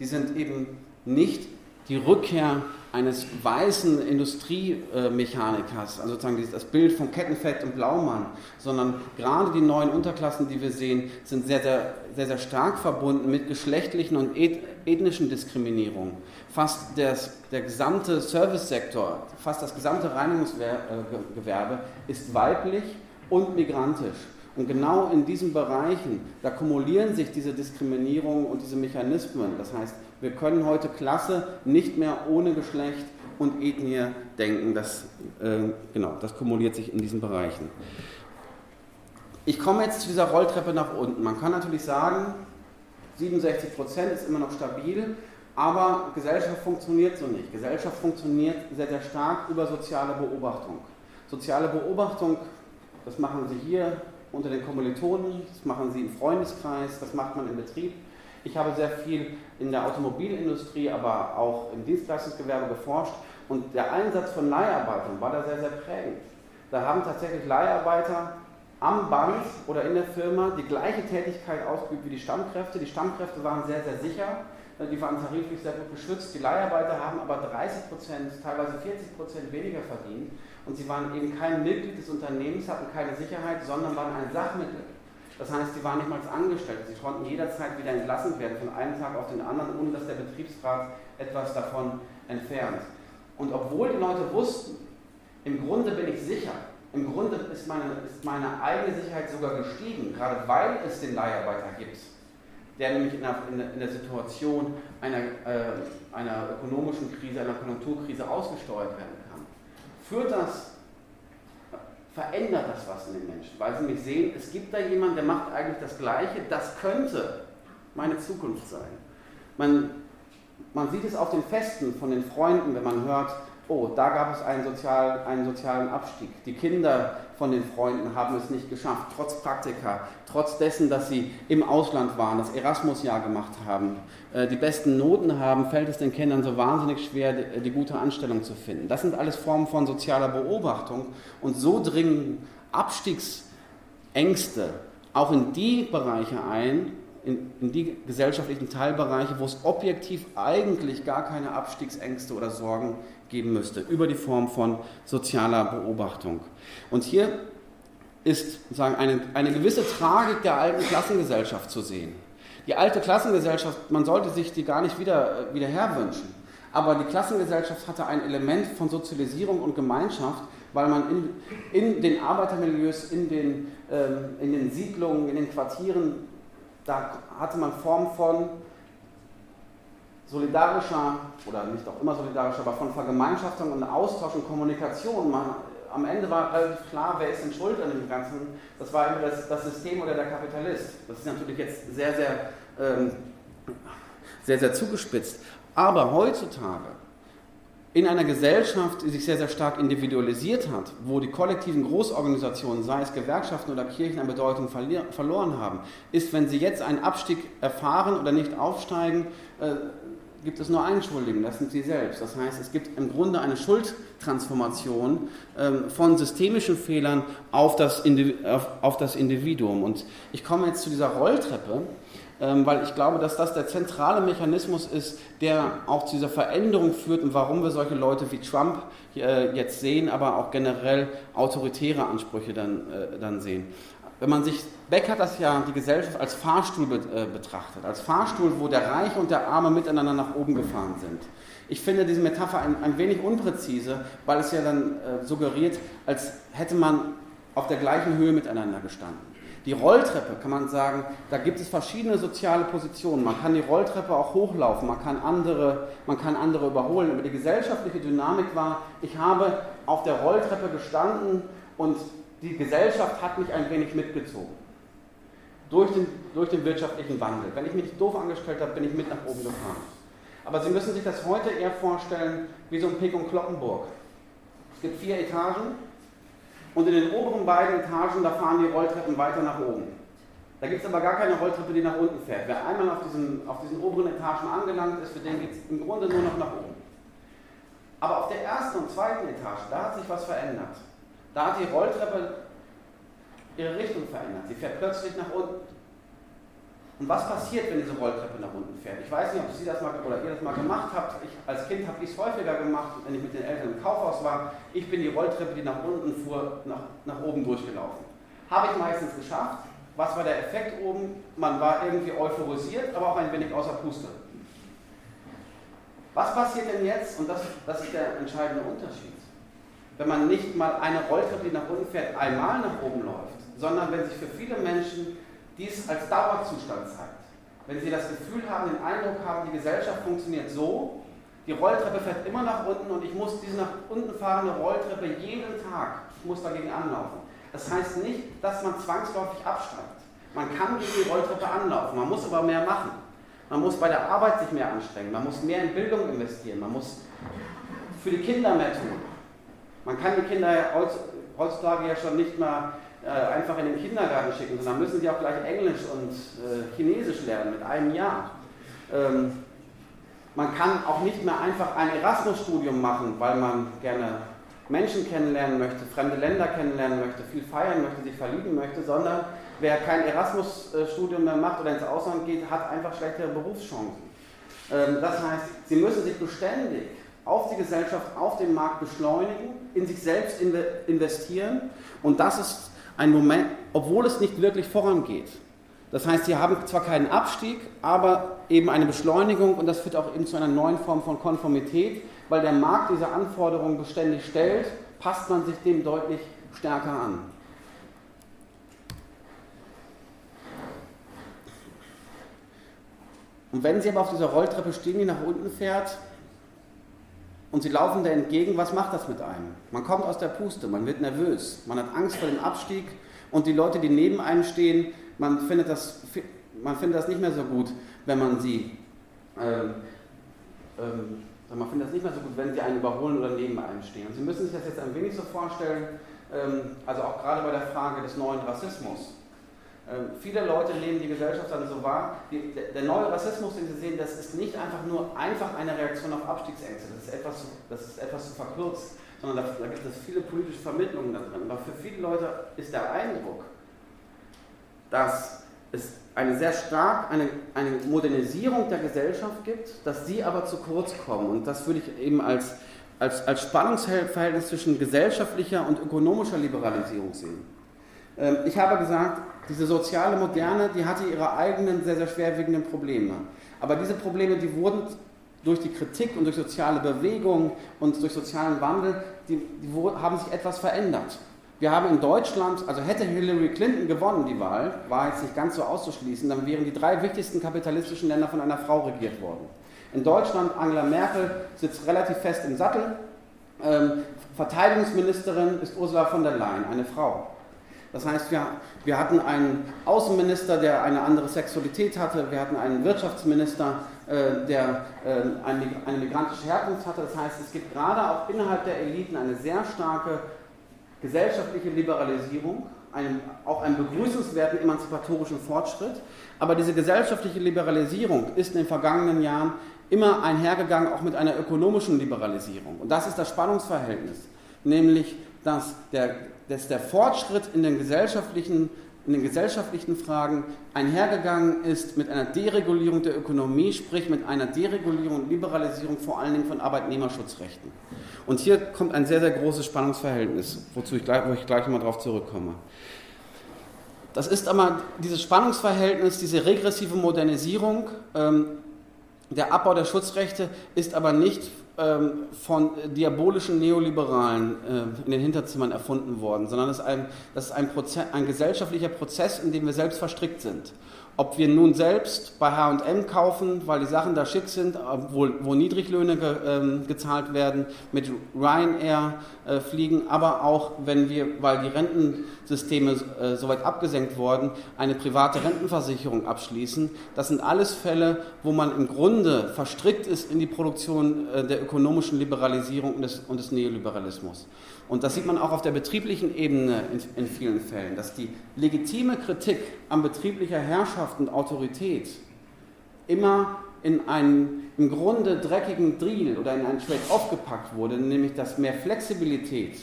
Die sind eben nicht die Rückkehr eines weißen Industriemechanikers, also sozusagen das Bild von Kettenfett und Blaumann, sondern gerade die neuen Unterklassen, die wir sehen, sind sehr, sehr, sehr, sehr stark verbunden mit geschlechtlichen und ethnischen Diskriminierungen. Fast das, der gesamte Servicesektor, fast das gesamte Reinigungsgewerbe ist weiblich und migrantisch. Und genau in diesen Bereichen, da kumulieren sich diese Diskriminierungen und diese Mechanismen. Das heißt, wir können heute Klasse nicht mehr ohne Geschlecht und Ethnie denken. Das, äh, genau, das kumuliert sich in diesen Bereichen. Ich komme jetzt zu dieser Rolltreppe nach unten. Man kann natürlich sagen, 67 Prozent ist immer noch stabil, aber Gesellschaft funktioniert so nicht. Gesellschaft funktioniert sehr, sehr stark über soziale Beobachtung. Soziale Beobachtung, das machen Sie hier unter den Kommilitonen, das machen Sie im Freundeskreis, das macht man im Betrieb. Ich habe sehr viel in der Automobilindustrie, aber auch im Dienstleistungsgewerbe geforscht und der Einsatz von Leiharbeitern war da sehr, sehr prägend. Da haben tatsächlich Leiharbeiter am Band oder in der Firma die gleiche Tätigkeit ausgeübt wie die Stammkräfte. Die Stammkräfte waren sehr, sehr sicher, die waren tariflich sehr gut geschützt. Die Leiharbeiter haben aber 30 Prozent, teilweise 40 Prozent weniger verdient und sie waren eben kein Mitglied des Unternehmens, hatten keine Sicherheit, sondern waren ein Sachmittel. Das heißt, sie waren nicht mal angestellt. Sie konnten jederzeit wieder entlassen werden, von einem Tag auf den anderen, ohne dass der Betriebsrat etwas davon entfernt. Und obwohl die Leute wussten, im Grunde bin ich sicher, im Grunde ist meine, ist meine eigene Sicherheit sogar gestiegen, gerade weil es den Leiharbeiter gibt. der nämlich in der, in der Situation einer, äh, einer ökonomischen Krise, einer Konjunkturkrise ausgesteuert werden kann, führt das, verändert das was in den Menschen, weil sie mich sehen, es gibt da jemanden, der macht eigentlich das Gleiche, das könnte meine Zukunft sein. Man, man sieht es auf den Festen von den Freunden, wenn man hört, oh, da gab es einen, Sozial, einen sozialen Abstieg. Die Kinder von den Freunden haben es nicht geschafft, trotz Praktika, trotz dessen, dass sie im Ausland waren, das Erasmus-Jahr gemacht haben, äh, die besten Noten haben, fällt es den Kindern so wahnsinnig schwer, die, gute Anstellung zu finden. Das sind alles Formen von sozialer Beobachtung und so dringen Abstiegsängste auch in die Bereiche ein, in, in, die gesellschaftlichen Teilbereiche, wo es objektiv eigentlich gar keine Abstiegsängste oder Sorgen geben müsste, über die Form von sozialer Beobachtung. Und hier ist sagen, eine, eine gewisse Tragik der alten Klassengesellschaft zu sehen. Die alte Klassengesellschaft, man sollte sich die gar nicht wieder, wieder herwünschen. Aber die Klassengesellschaft hatte ein Element von Sozialisierung und Gemeinschaft, weil man in, in den Arbeitermilieus, in den, ähm, in den Siedlungen, in den Quartieren, da hatte man Form von solidarischer, oder nicht auch immer solidarischer, aber von Vergemeinschaftung und Austausch und Kommunikation. Man, am Ende war relativ klar, wer ist denn schuld an dem Ganzen. Das war immer das, das System oder der Kapitalist. Das ist natürlich jetzt sehr, sehr, ähm, sehr, sehr zugespitzt. Aber heutzutage, in einer Gesellschaft, die sich sehr, sehr stark individualisiert hat, wo die kollektiven Großorganisationen, sei es Gewerkschaften oder Kirchen, an Bedeutung verloren haben, ist, wenn sie jetzt einen Abstieg erfahren oder nicht aufsteigen, äh, gibt es nur einen Schuldigen, das sind Sie selbst. Das heißt, es gibt im Grunde eine Schuldtransformation ähm, von systemischen Fehlern auf das, Individuum. Und ich komme jetzt zu dieser Rolltreppe, ähm, weil ich glaube, dass das der zentrale Mechanismus ist, der auch zu dieser Veränderung führt und warum wir solche Leute wie Trump äh, jetzt sehen, aber auch generell autoritäre Ansprüche dann, äh, dann sehen wenn man sich, Beck hat das ja die Gesellschaft als Fahrstuhl äh, betrachtet, als Fahrstuhl, wo der Reiche und der Arme miteinander nach oben gefahren sind. Ich finde diese Metapher ein, ein wenig unpräzise, weil es ja dann äh, suggeriert, als hätte man auf der gleichen Höhe miteinander gestanden. Die Rolltreppe kann man sagen, da gibt es verschiedene soziale Positionen. Man kann die Rolltreppe auch hochlaufen, man kann andere, man kann andere überholen. Aber die gesellschaftliche Dynamik war, ich habe auf der Rolltreppe gestanden und die Gesellschaft hat mich ein wenig mitgezogen. Durch den, durch den wirtschaftlichen Wandel. Wenn ich mich doof angestellt habe, bin ich mit nach oben gefahren. Aber Sie müssen sich das heute eher vorstellen wie so ein Pek und Kloppenburg. Es gibt vier Etagen und in den oberen beiden Etagen, da fahren die Rolltreppen weiter nach oben. Da gibt es aber gar keine Rolltreppe, die nach unten fährt. Wer einmal auf diesen, auf diesen oberen Etagen angelangt ist, für den geht es im Grunde nur noch nach oben. Aber auf der ersten und zweiten Etage, da hat sich was verändert. Da hat die Rolltreppe ihre Richtung verändert. Sie fährt plötzlich nach unten. Und was passiert, wenn diese Rolltreppe nach unten fährt? Ich weiß nicht, ob Sie das mal oder ihr das mal gemacht habt. Ich, als Kind habe ich es häufiger gemacht, wenn ich mit den Eltern im Kaufhaus war. Ich bin die Rolltreppe, die nach unten fuhr, nach, nach oben durchgelaufen. Habe ich meistens geschafft. Was war der Effekt oben? Man war irgendwie euphorisiert, aber auch ein wenig außer Puste. Was passiert denn jetzt? Und das, das ist der entscheidende Unterschied wenn man nicht mal eine Rolltreppe, die nach unten fährt, einmal nach oben läuft, sondern wenn sich für viele Menschen dies als Dauerzustand zeigt. Wenn sie das Gefühl haben, den Eindruck haben, die Gesellschaft funktioniert so, die Rolltreppe fährt immer nach unten und ich muss diese nach unten fahrende Rolltreppe jeden Tag, ich muss dagegen anlaufen. Das heißt nicht, dass man zwangsläufig absteigt. Man kann gegen die Rolltreppe anlaufen, man muss aber mehr machen. Man muss bei der Arbeit sich mehr anstrengen, man muss mehr in Bildung investieren, man muss für die Kinder mehr tun. Man kann die Kinder heutzutage ja schon nicht mal äh, einfach in den Kindergarten schicken, sondern müssen sie auch gleich Englisch und äh, Chinesisch lernen mit einem Jahr. Ähm, man kann auch nicht mehr einfach ein Erasmus-Studium machen, weil man gerne Menschen kennenlernen möchte, fremde Länder kennenlernen möchte, viel feiern möchte, sich verlieben möchte, sondern wer kein Erasmus-Studium mehr macht oder ins Ausland geht, hat einfach schlechtere Berufschancen. Ähm, das heißt, sie müssen sich beständig auf die Gesellschaft, auf den Markt beschleunigen, in sich selbst investieren. Und das ist ein Moment, obwohl es nicht wirklich vorangeht. Das heißt, sie haben zwar keinen Abstieg, aber eben eine Beschleunigung und das führt auch eben zu einer neuen Form von Konformität, weil der Markt diese Anforderungen beständig stellt, passt man sich dem deutlich stärker an. Und wenn Sie aber auf dieser Rolltreppe stehen, die nach unten fährt, und Sie laufen da entgegen, was macht das mit einem? Man kommt aus der Puste, man wird nervös, man hat Angst vor dem Abstieg und die Leute, die neben einem stehen, man findet das, man findet das nicht mehr so gut, wenn man sie, ähm, ähm, man findet das nicht mehr so gut, wenn sie einen überholen oder neben einem stehen. Und Sie müssen sich das jetzt ein wenig so vorstellen, ähm, also auch gerade bei der Frage des neuen Rassismus. Ähm, viele Leute nehmen die Gesellschaft dann so wahr, die, der, neue Rassismus, den sie sehen, das ist nicht einfach nur einfach eine Reaktion auf Abstiegsängste, das ist etwas, das ist etwas zu verkürzt, sondern da, da gibt es viele politische Vermittlungen da drin. Aber für viele Leute ist der Eindruck, dass es eine sehr stark eine, eine Modernisierung der Gesellschaft gibt, dass sie aber zu kurz kommen. Und das würde ich eben als, als, als Spannungsverhältnis zwischen gesellschaftlicher und ökonomischer Liberalisierung sehen. Ähm, ich habe gesagt, diese soziale Moderne, die hatte ihre eigenen sehr, sehr schwerwiegenden Probleme. Aber diese Probleme, die wurden durch die Kritik und durch soziale Bewegung und durch sozialen Wandel, die, die haben sich etwas verändert. Wir haben in Deutschland, also hätte Hillary Clinton gewonnen, die Wahl, war jetzt nicht ganz so auszuschließen, dann wären die drei wichtigsten kapitalistischen Länder von einer Frau regiert worden. In Deutschland, Angela Merkel sitzt relativ fest im Sattel. Ähm, Verteidigungsministerin ist Ursula von der Leyen, eine Frau. Das heißt, wir, wir hatten einen Außenminister, der eine andere Sexualität hatte, wir hatten einen Wirtschaftsminister, äh, der äh, eine, eine migrantische Herkunft hatte. Das heißt, es gibt gerade auch innerhalb der Eliten eine sehr starke gesellschaftliche Liberalisierung, einen, auch einen begrüßenswerten emanzipatorischen Fortschritt. Aber diese gesellschaftliche Liberalisierung ist in den vergangenen Jahren immer einhergegangen, auch mit einer ökonomischen Liberalisierung. Und das ist das Spannungsverhältnis, nämlich dass der dass der Fortschritt in den gesellschaftlichen, in den gesellschaftlichen Fragen einhergegangen ist mit einer Deregulierung der Ökonomie, sprich mit einer Deregulierung und Liberalisierung vor allen Dingen von Arbeitnehmerschutzrechten. Und hier kommt ein sehr, sehr großes Spannungsverhältnis, wozu ich gleich, wo ich gleich mal darauf zurückkomme. Das ist aber dieses Spannungsverhältnis, diese regressive Modernisierung, ähm, der Abbau der Schutzrechte ist aber nicht von diabolischen Neoliberalen äh, in den Hinterzimmern erfunden worden, sondern das ist, ein, das ist ein, Proze ein gesellschaftlicher Prozess, in dem wir selbst verstrickt sind. Ob wir nun selbst bei HM kaufen, weil die Sachen da schick sind, wo, wo Niedriglöhne ge, ähm, gezahlt werden, mit Ryanair äh, fliegen, aber auch wenn wir, weil die Rentensysteme äh, soweit abgesenkt wurden, eine private Rentenversicherung abschließen. Das sind alles Fälle, wo man im Grunde verstrickt ist in die Produktion äh, der ökonomischen Liberalisierung und des, und des Neoliberalismus. Und das sieht man auch auf der betrieblichen Ebene in, in, vielen Fällen, dass die legitime Kritik an betrieblicher Herrschaft und Autorität immer in einen im Grunde dreckigen Drill oder in einen Trade-off gepackt wurde, nämlich dass mehr Flexibilität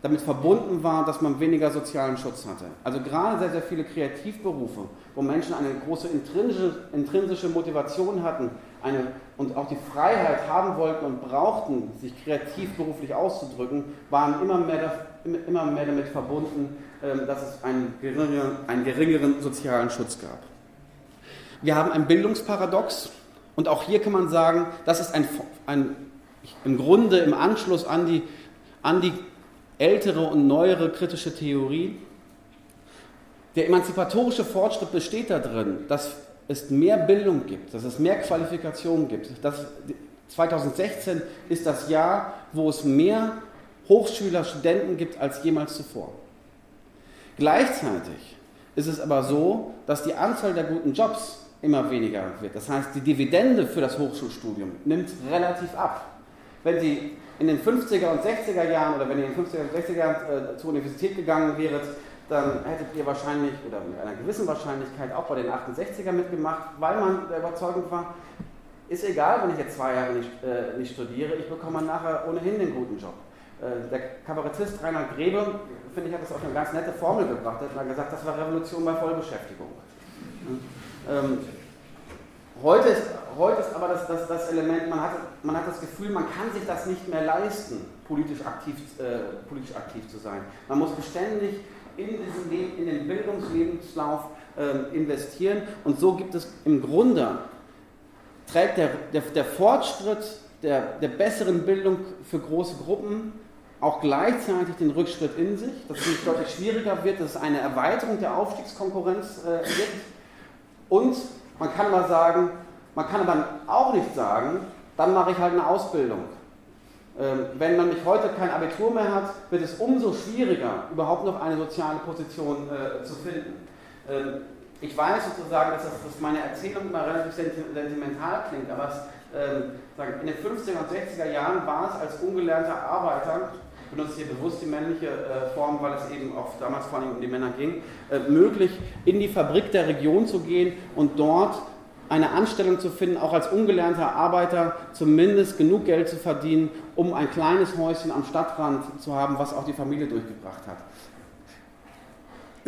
damit verbunden war, dass man weniger sozialen Schutz hatte. Also gerade sehr, sehr viele Kreativberufe, wo Menschen eine große intrinsische, Motivation hatten eine, und auch die Freiheit haben wollten und brauchten, sich kreativ beruflich auszudrücken, waren immer mehr, immer mehr damit verbunden, ähm, dass es einen geringeren, einen geringeren sozialen Schutz gab. Wir haben ein Bildungsparadox und auch hier kann man sagen, das ist ein, ein im Grunde im Anschluss an die, an die ältere und neuere kritische Theorie. Der emanzipatorische Fortschritt besteht darin, dass es mehr Bildung gibt, dass es mehr Qualifikation gibt. Das, 2016 ist das Jahr, wo es mehr Hochschüler, Studenten gibt als jemals zuvor. Gleichzeitig ist es aber so, dass die Anzahl der guten Jobs immer weniger wird. Das heißt, die Dividende für das Hochschulstudium nimmt relativ ab. Wenn Sie in den 50er und 60er Jahren oder wenn ihr in den 50er und 60er Jahren äh, zur Universität gegangen wäret, dann hättet ihr wahrscheinlich oder mit einer gewissen Wahrscheinlichkeit auch bei den 68er mitgemacht, weil man der Überzeugung war, ist egal, wenn ich jetzt zwei Jahre nicht, äh, nicht studiere, ich bekomme nachher ohnehin den guten Job. Äh, der Kabarettist Reinhard Grebe, finde ich, hat das auf eine ganz nette Formel gebracht. Er hat gesagt, das war Revolution bei Vollbeschäftigung. Ähm, heute ist heute ist aber das, das, das Element, man hat, man hat das Gefühl, man kann sich das nicht mehr leisten, politisch aktiv, äh, politisch aktiv zu sein. Man muss beständig in, diesen Leben, in den Bildungslebenslauf äh, investieren und so gibt es im Grunde, trägt der, der, der Fortschritt der, der besseren Bildung für große Gruppen auch gleichzeitig den Rückschritt in sich, dass es deutlich schwieriger wird, dass es eine Erweiterung der Aufstiegskonkurrenz äh, gibt und man kann mal sagen, Man kann aber auch nicht sagen, dann mache ich halt eine Ausbildung. Ähm, wenn man nicht heute kein Abitur mehr hat, wird es umso schwieriger, überhaupt noch eine soziale Position äh, zu finden. Ähm, ich weiß sozusagen, dass, das, dass meine Erzählung immer relativ sentimental klingt, aber es, ähm, in den 50er und 60er Jahren war es als ungelernter Arbeiter, benutze hier bewusst die männliche äh, Form, weil es eben auch damals vor allem um die Männer ging, äh, möglich, in die Fabrik der Region zu gehen und dort eine Anstellung zu finden, auch als ungelernter Arbeiter zumindest genug Geld zu verdienen, um ein kleines Häuschen am Stadtrand zu haben, was auch die Familie durchgebracht hat.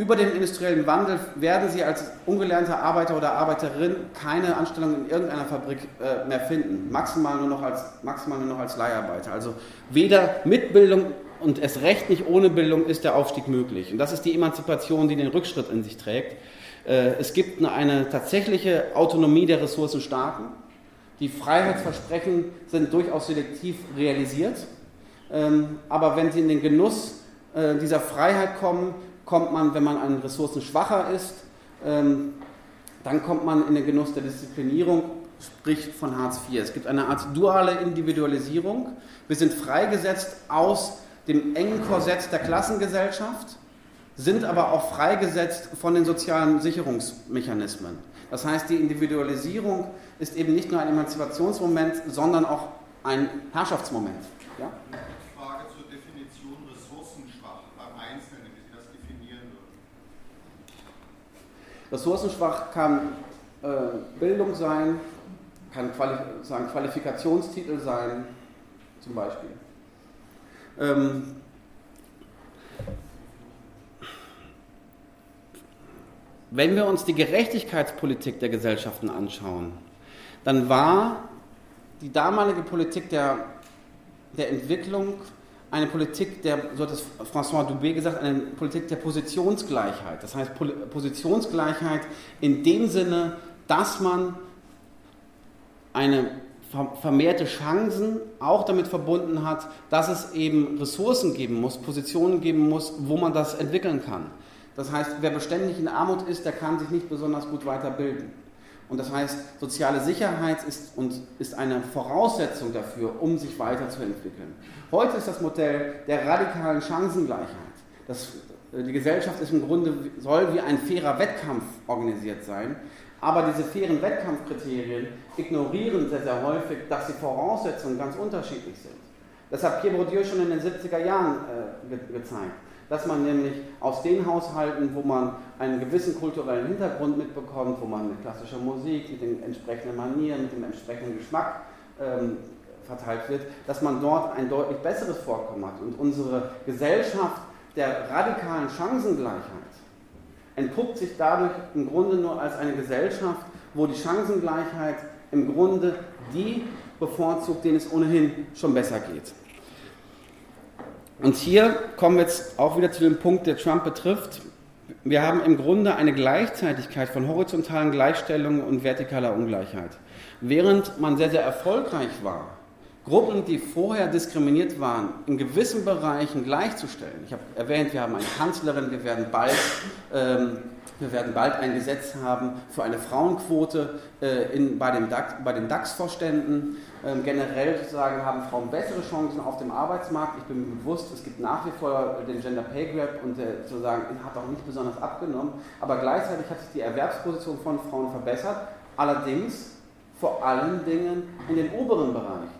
Über den industriellen Wandel werden Sie als ungelernter Arbeiter oder Arbeiterin keine Anstellung in irgendeiner Fabrik äh, mehr finden, maximal nur, noch als, maximal nur noch als Leiharbeiter. Also weder mit Bildung und erst recht nicht ohne Bildung ist der Aufstieg möglich. Und das ist die Emanzipation, die den Rückschritt in sich trägt. Äh, es gibt eine tatsächliche Autonomie der Ressourcenstarken. Die Freiheitsversprechen sind durchaus selektiv realisiert. Ähm, aber wenn sie in den Genuss äh, dieser Freiheit kommen, kommt man, wenn man ein ressourcenschwacher ist, ähm, dann kommt man in den Genuss der Disziplinierung, sprich von Hartz IV. Es gibt eine Art duale Individualisierung. Wir sind freigesetzt aus dem engen Korsett der Klassengesellschaft sind aber auch freigesetzt von den sozialen Sicherungsmechanismen. Das heißt, die Individualisierung ist eben nicht nur ein Emanzipationsmoment, sondern auch ein Herrschaftsmoment. Ja? Frage zur Definition ressourcenschwach beim Einzelnen, wie Sie das definieren würden. Ressourcenschwach kann äh, Bildung sein, kann Quali sagen, Qualifikationstitel sein, zum Beispiel. Ähm, Wenn wir uns die Gerechtigkeitspolitik der Gesellschaften anschauen, dann war die damalige Politik der, der Entwicklung eine Politik der, so hat es François Dubé gesagt, eine Politik der Positionsgleichheit. Das heißt Positionsgleichheit in dem Sinne, dass man eine vermehrte Chancen auch damit verbunden hat, dass es eben Ressourcen geben muss, Positionen geben muss, wo man das entwickeln kann. Das heißt, wer beständig in Armut ist, der kann sich nicht besonders gut weiterbilden. Und das heißt, soziale Sicherheit ist, und ist eine Voraussetzung dafür, um sich weiterzuentwickeln. Heute ist das Modell der radikalen Chancengleichheit. Das, äh, die Gesellschaft ist im Grunde, soll wie ein fairer Wettkampf organisiert sein. Aber diese fairen Wettkampfkriterien ignorieren sehr, sehr häufig, dass die Voraussetzungen ganz unterschiedlich sind. Das hat Pierre Bourdieu schon in den 70er Jahren äh, ge gezeigt dass man nämlich aus den Haushalten, wo man einen gewissen kulturellen Hintergrund mitbekommt, wo man mit klassischer Musik, mit den entsprechenden Manieren, mit dem entsprechenden Geschmack ähm, verteilt wird, dass man dort ein deutlich besseres Vorkommen hat. Und unsere Gesellschaft der radikalen Chancengleichheit entpuppt sich dadurch im Grunde nur als eine Gesellschaft, wo die Chancengleichheit im Grunde die bevorzugt, denen es ohnehin schon besser geht. Und hier kommen wir jetzt auch wieder zu dem Punkt, der Trump betrifft. Wir haben im Grunde eine Gleichzeitigkeit von horizontalen Gleichstellungen und vertikaler Ungleichheit. Während man sehr, sehr erfolgreich war, Gruppen, die vorher diskriminiert waren, in gewissen Bereichen gleichzustellen. Ich habe erwähnt, wir haben eine Kanzlerin, wir werden bald ähm, wir werden bald ein Gesetz haben für eine Frauenquote äh, in, bei, DAX, bei, den DAX-Vorständen. Ähm, generell sozusagen haben Frauen bessere Chancen auf dem Arbeitsmarkt. Ich bin mir bewusst, es gibt nach wie vor den Gender Pay Gap und äh, sozusagen hat auch nicht besonders abgenommen. Aber gleichzeitig hat sich die Erwerbsposition von Frauen verbessert. Allerdings vor allen Dingen in den oberen Bereichen.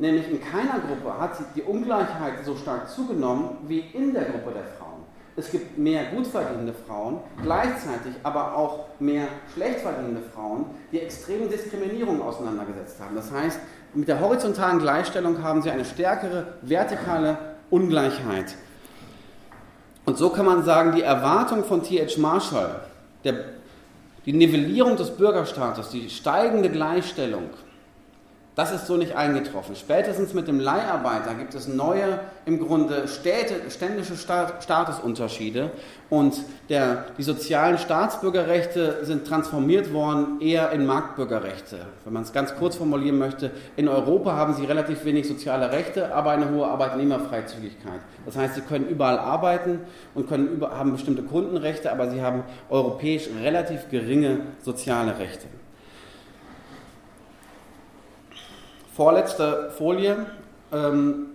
Nämlich in keiner Gruppe hat die Ungleichheit so stark zugenommen wie in der Gruppe der Frauen es gibt mehr gut verdienende Frauen, gleichzeitig aber auch mehr schlecht verdienende Frauen, die extreme Diskriminierung auseinandergesetzt haben. Das heißt, mit der horizontalen Gleichstellung haben sie eine stärkere vertikale Ungleichheit. Und so kann man sagen, die Erwartung von T.H. Marshall, der, die Nivellierung des Bürgerstatus, die steigende Gleichstellung, das ist so nicht eingetroffen. Spätestens mit dem Leiharbeiter gibt es neue, im Grunde Städte, ständische Statusunterschiede und der, die sozialen Staatsbürgerrechte sind transformiert worden eher in Marktbürgerrechte. Wenn man es ganz kurz formulieren möchte, in Europa haben sie relativ wenig soziale Rechte, aber eine hohe Arbeitnehmerfreizügigkeit. Das heißt, sie können überall arbeiten und können über, haben bestimmte Kundenrechte, aber sie haben europäisch relativ geringe soziale Rechte. Vorletzte Folie. Ähm,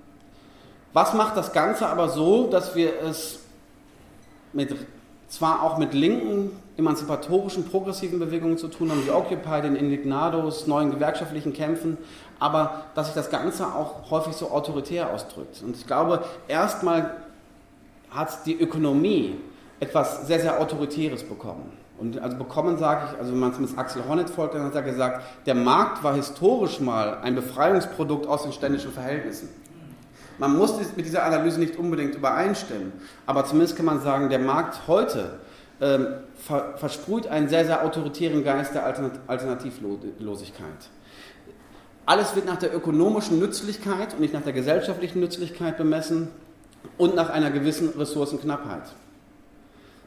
was macht das Ganze aber so, dass wir es mit, zwar auch mit linken, emanzipatorischen, progressiven Bewegungen zu tun haben, wie Occupy, den Indignados, neuen gewerkschaftlichen Kämpfen, aber dass sich das Ganze auch häufig so autoritär ausdrückt. Und ich glaube, erstmal hat die Ökonomie etwas sehr, sehr Autoritäres bekommen. Und also bekommen sage ich, also wenn man es mit Axel Honneth folgt, dann hat er gesagt, der Markt war historisch mal ein Befreiungsprodukt aus den ständischen Verhältnissen. Man muss mit dieser Analyse nicht unbedingt übereinstimmen, aber zumindest kann man sagen, der Markt heute ähm, ver versprüht einen sehr, sehr autoritären Geist der Alternativlosigkeit. Alles wird nach der ökonomischen Nützlichkeit und nicht nach der gesellschaftlichen Nützlichkeit bemessen und nach einer gewissen Ressourcenknappheit.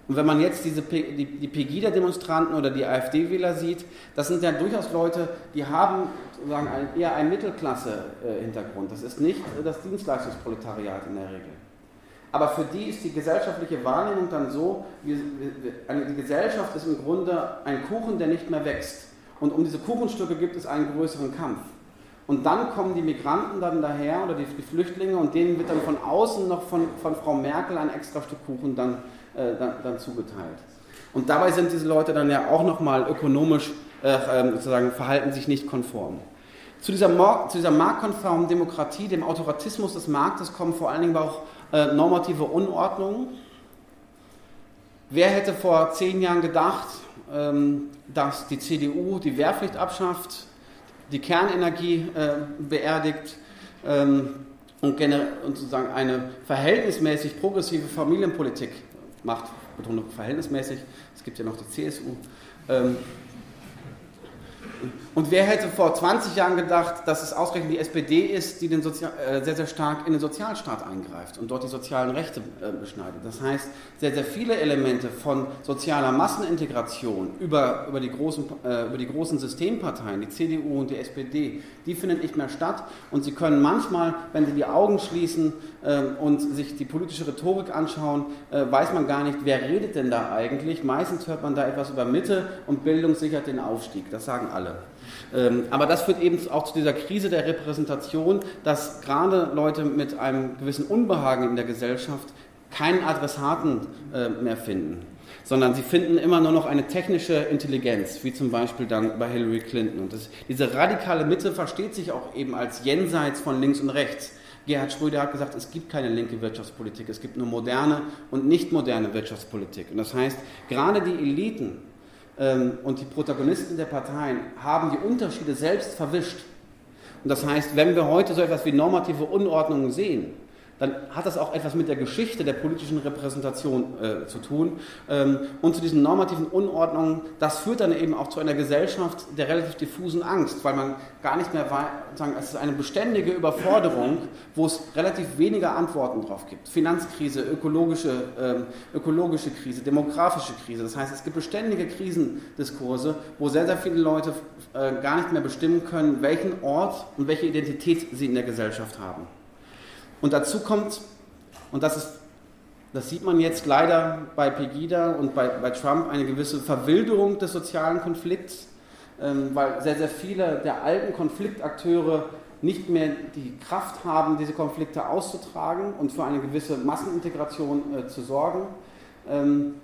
Und wenn man jetzt diese, die, die Pegida-Demonstranten oder die AfD-Wähler sieht, das sind ja durchaus Leute, die haben sozusagen ein, eher einen Mittelklasse-Hintergrund. Das ist nicht das Dienstleistungsproletariat in der Regel. Aber für die ist die gesellschaftliche Wahrnehmung dann so, wie, wie, die Gesellschaft ist im Grunde ein Kuchen, der nicht mehr wächst. Und um diese Kuchenstücke gibt es einen größeren Kampf. Und dann kommen die Migranten dann daher oder die, die Flüchtlinge und denen wird dann von außen noch von, von Frau Merkel ein extra Stück Kuchen dann äh, dann, dann, zugeteilt. Und dabei sind diese Leute dann ja auch nochmal ökonomisch, äh, ähm, sozusagen, verhalten sich nicht konform. Zu dieser, zu dieser marktkonformen Demokratie, dem Autoratismus des Marktes, kommen vor allen Dingen auch äh, normative Unordnungen. Wer hätte vor zehn Jahren gedacht, ähm, dass die CDU die Wehrpflicht abschafft, die Kernenergie äh, beerdigt ähm, und, und sozusagen eine verhältnismäßig progressive Familienpolitik macht, Betonung verhältnismäßig, es gibt ja noch die CSU. Ähm, und wer hätte vor 20 Jahren gedacht, dass es ausgerechnet die SPD ist, die den Sozial äh, sehr, sehr stark in den Sozialstaat eingreift und dort die sozialen Rechte äh, beschneidet? Das heißt, sehr, sehr viele Elemente von sozialer Massenintegration über, über, die großen, äh, über die großen Systemparteien, die CDU und die SPD, die finden nicht mehr statt. Und sie können manchmal, wenn sie die Augen schließen ähm, und sich die politische Rhetorik anschauen, äh, weiß man gar nicht, wer redet denn da eigentlich. Meistens hört man da etwas über Mitte und Bildung sichert den Aufstieg. Das sagen alle. Ähm, aber das führt eben auch zu dieser Krise der Repräsentation, dass gerade Leute mit einem gewissen Unbehagen in der Gesellschaft keinen Adressaten äh, mehr finden, sondern sie finden immer nur noch eine technische Intelligenz, wie zum Beispiel dann bei Hillary Clinton. Und das, diese radikale Mitte versteht sich auch eben als jenseits von links und rechts. Gerhard Schröder hat gesagt, es gibt keine linke Wirtschaftspolitik, es gibt nur moderne und nicht moderne Wirtschaftspolitik. Und das heißt, gerade die Eliten und die Protagonisten der Parteien haben die Unterschiede selbst verwischt. Und das heißt, wenn wir heute so etwas wie normative Unordnungen sehen, dann hat das auch etwas mit der Geschichte der politischen Repräsentation äh, zu tun. Ähm, und zu diesen normativen Unordnungen, das führt dann eben auch zu einer Gesellschaft der relativ diffusen Angst, weil man gar nicht mehr weiß, sagen, es ist eine beständige Überforderung, wo es relativ wenige Antworten drauf gibt. Finanzkrise, ökologische, äh, ökologische Krise, demografische Krise. Das heißt, es gibt beständige Krisendiskurse, wo sehr, sehr viele Leute äh, gar nicht mehr bestimmen können, welchen Ort und welche Identität sie in der Gesellschaft haben. Und dazu kommt, und das, ist, das sieht man jetzt leider bei Pegida und bei, bei Trump, eine gewisse Verwilderung des sozialen Konflikts, ähm, weil sehr, sehr viele der alten Konfliktakteure nicht mehr die Kraft haben, diese Konflikte auszutragen und für eine gewisse Massenintegration äh, zu sorgen, ähm,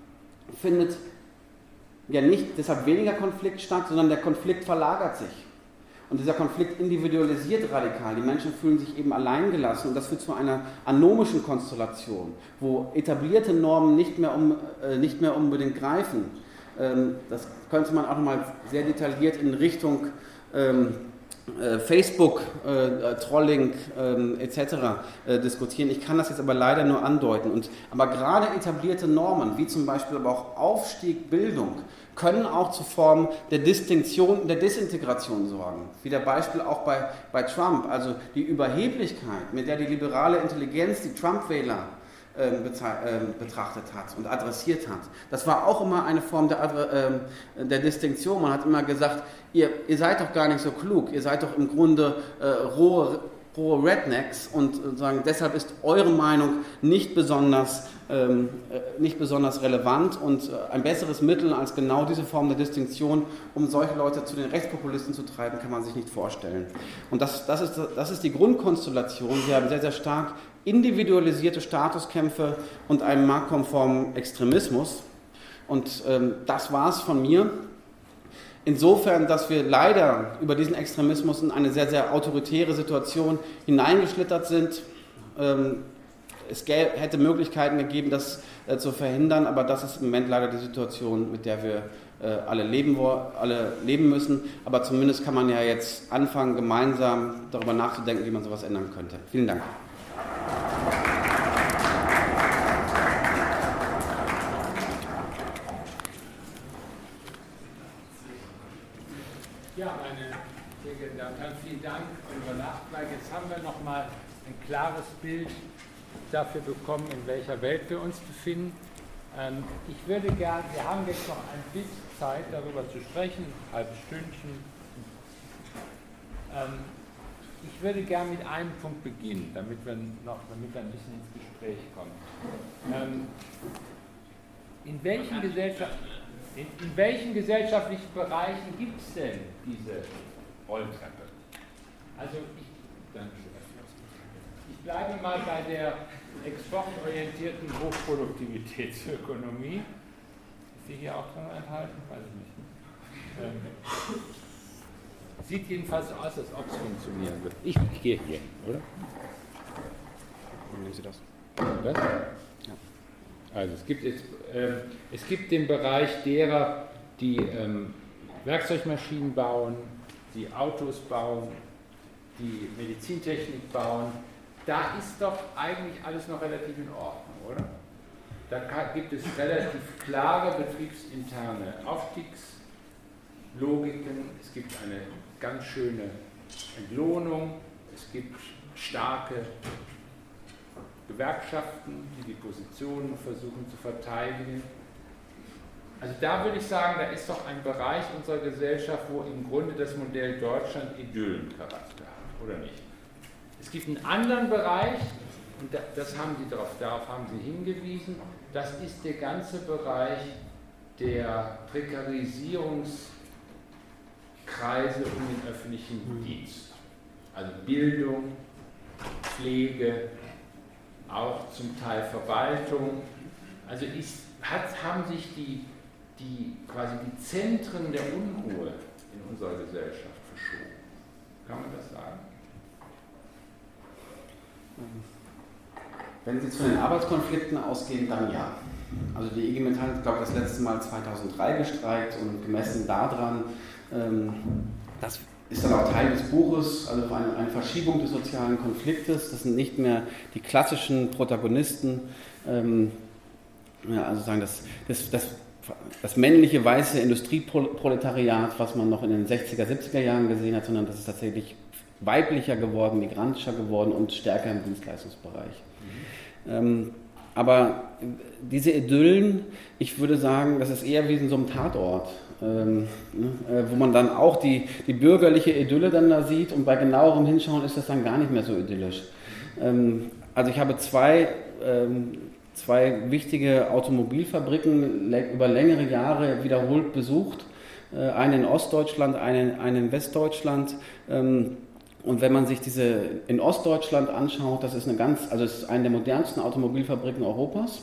findet ja nicht deshalb weniger Konflikt statt, sondern der Konflikt verlagert sich. Und dieser Konflikt individualisiert radikal. Die Menschen fühlen sich eben alleingelassen und das führt zu einer anomischen Konstellation, wo etablierte Normen nicht mehr, um, äh, nicht mehr unbedingt greifen. Ähm, das könnte man auch nochmal sehr detailliert in Richtung ähm, äh, Facebook-Trolling äh, ähm, etc. Äh, diskutieren. Ich kann das jetzt aber leider nur andeuten. Und, aber gerade etablierte Normen, wie zum Beispiel aber auch Aufstieg, Bildung, können auch zu Formen der Distinktion, der Desintegration sorgen. Wie der Beispiel auch bei, bei Trump. Also die Überheblichkeit, mit der die liberale Intelligenz die Trump-Wähler betrachtet hat und adressiert hat. Das war auch immer eine Form der, ähm, der Distinktion. Man hat immer gesagt, ihr, ihr seid doch gar nicht so klug, ihr seid doch im Grunde äh, rohe rohe Rednecks und sagen, deshalb ist eure Meinung nicht besonders, ähm, äh, nicht besonders relevant und äh, ein besseres Mittel als genau diese Form der Distinktion, um solche Leute zu den Rechtspopulisten zu treiben, kann man sich nicht vorstellen. Und das, das, ist, das ist die Grundkonstellation. Wir haben sehr, sehr stark individualisierte Statuskämpfe und einen marktkonformen Extremismus. Und ähm, das war es von mir. Insofern, dass wir leider über diesen Extremismus in eine sehr, sehr autoritäre Situation hineingeschlittert sind. Ähm, es hätte Möglichkeiten gegeben, das äh, zu verhindern, aber das ist im Moment leider die Situation, mit der wir äh, alle, leben, alle leben müssen. Aber zumindest kann man ja jetzt anfangen, gemeinsam darüber nachzudenken, wie man sowas ändern könnte. Vielen Dank. Ja, meine sehr geehrten Damen und Herren, vielen Dank für Ihre Nachfrage. Jetzt haben wir noch mal ein klares Bild dafür bekommen, in welcher Welt wir uns befinden. Ähm, ich würde gerne, wir haben jetzt noch ein bisschen Zeit, darüber zu sprechen, ein halbes Stündchen. Ähm, ich würde gerne mit einem Punkt beginnen, damit wir, noch, damit wir ein bisschen ins Gespräch kommen. Ähm, in welchen in, in welchen gesellschaftlichen Bereichen gibt es denn diese Rolltreppe? Also ich, ich bleibe mal bei der exportorientierten Hochproduktivitätsökonomie. Ist die hier auch drin enthalten? Weiß ich nicht. Ähm, sieht jedenfalls so aus, als ob es funktionieren wird. Ich, gehe hier, oder? Wie nehmen Sie das? Was? Also es gibt, jetzt, äh, es gibt den Bereich derer, die ähm, Werkzeugmaschinen bauen, die Autos bauen, die Medizintechnik bauen. Da ist doch eigentlich alles noch relativ in Ordnung, oder? Da gibt es relativ klare betriebsinterne Aufstiegslogiken. Es gibt eine ganz schöne Entlohnung. Es gibt starke Gewerkschaften, die die Positionen versuchen zu verteidigen. Also da würde ich sagen, da ist doch ein Bereich unserer Gesellschaft, wo im Grunde das Modell Deutschland Idyllencharakter hat, oder nicht? Es gibt einen anderen Bereich, und das haben Sie darauf, darauf haben Sie hingewiesen, das ist der ganze Bereich der Prekarisierungskreise um den öffentlichen Dienst. Also Bildung, Pflege, auch zum Teil Verwaltung. Also ist, hat, haben sich die, die, quasi die Zentren der Unruhe in unserer Gesellschaft verschoben. Kann man das sagen? Wenn Sie zu den Arbeitskonflikten ausgehen, dann ja. Also die IG Metall hat, glaube ich, das letzte Mal 2003 gestreikt und gemessen daran, ähm, dass ist dann auch Teil des Buches, also eine, eine, Verschiebung des sozialen Konfliktes. Das sind nicht mehr die klassischen Protagonisten, ähm, ja, also sagen das, das, das, das männliche weiße Industrieproletariat, was man noch in den 60er, 70er Jahren gesehen hat, sondern das ist tatsächlich weiblicher geworden, migrantischer geworden und stärker im Dienstleistungsbereich. Mhm. Ähm, aber diese Idyllen, ich würde sagen, das ist eher wie in so einem Tatort ähm, ne, äh, wo man dann auch die, die bürgerliche Idylle dann da sieht und bei genauerem Hinschauen ist das dann gar nicht mehr so idyllisch. Ähm, also ich habe zwei, ähm, zwei wichtige Automobilfabriken über längere Jahre wiederholt besucht, äh, eine in Ostdeutschland, eine, eine in Westdeutschland. Ähm, und wenn man sich diese in Ostdeutschland anschaut, das ist eine ganz, also es ist eine der modernsten Automobilfabriken Europas.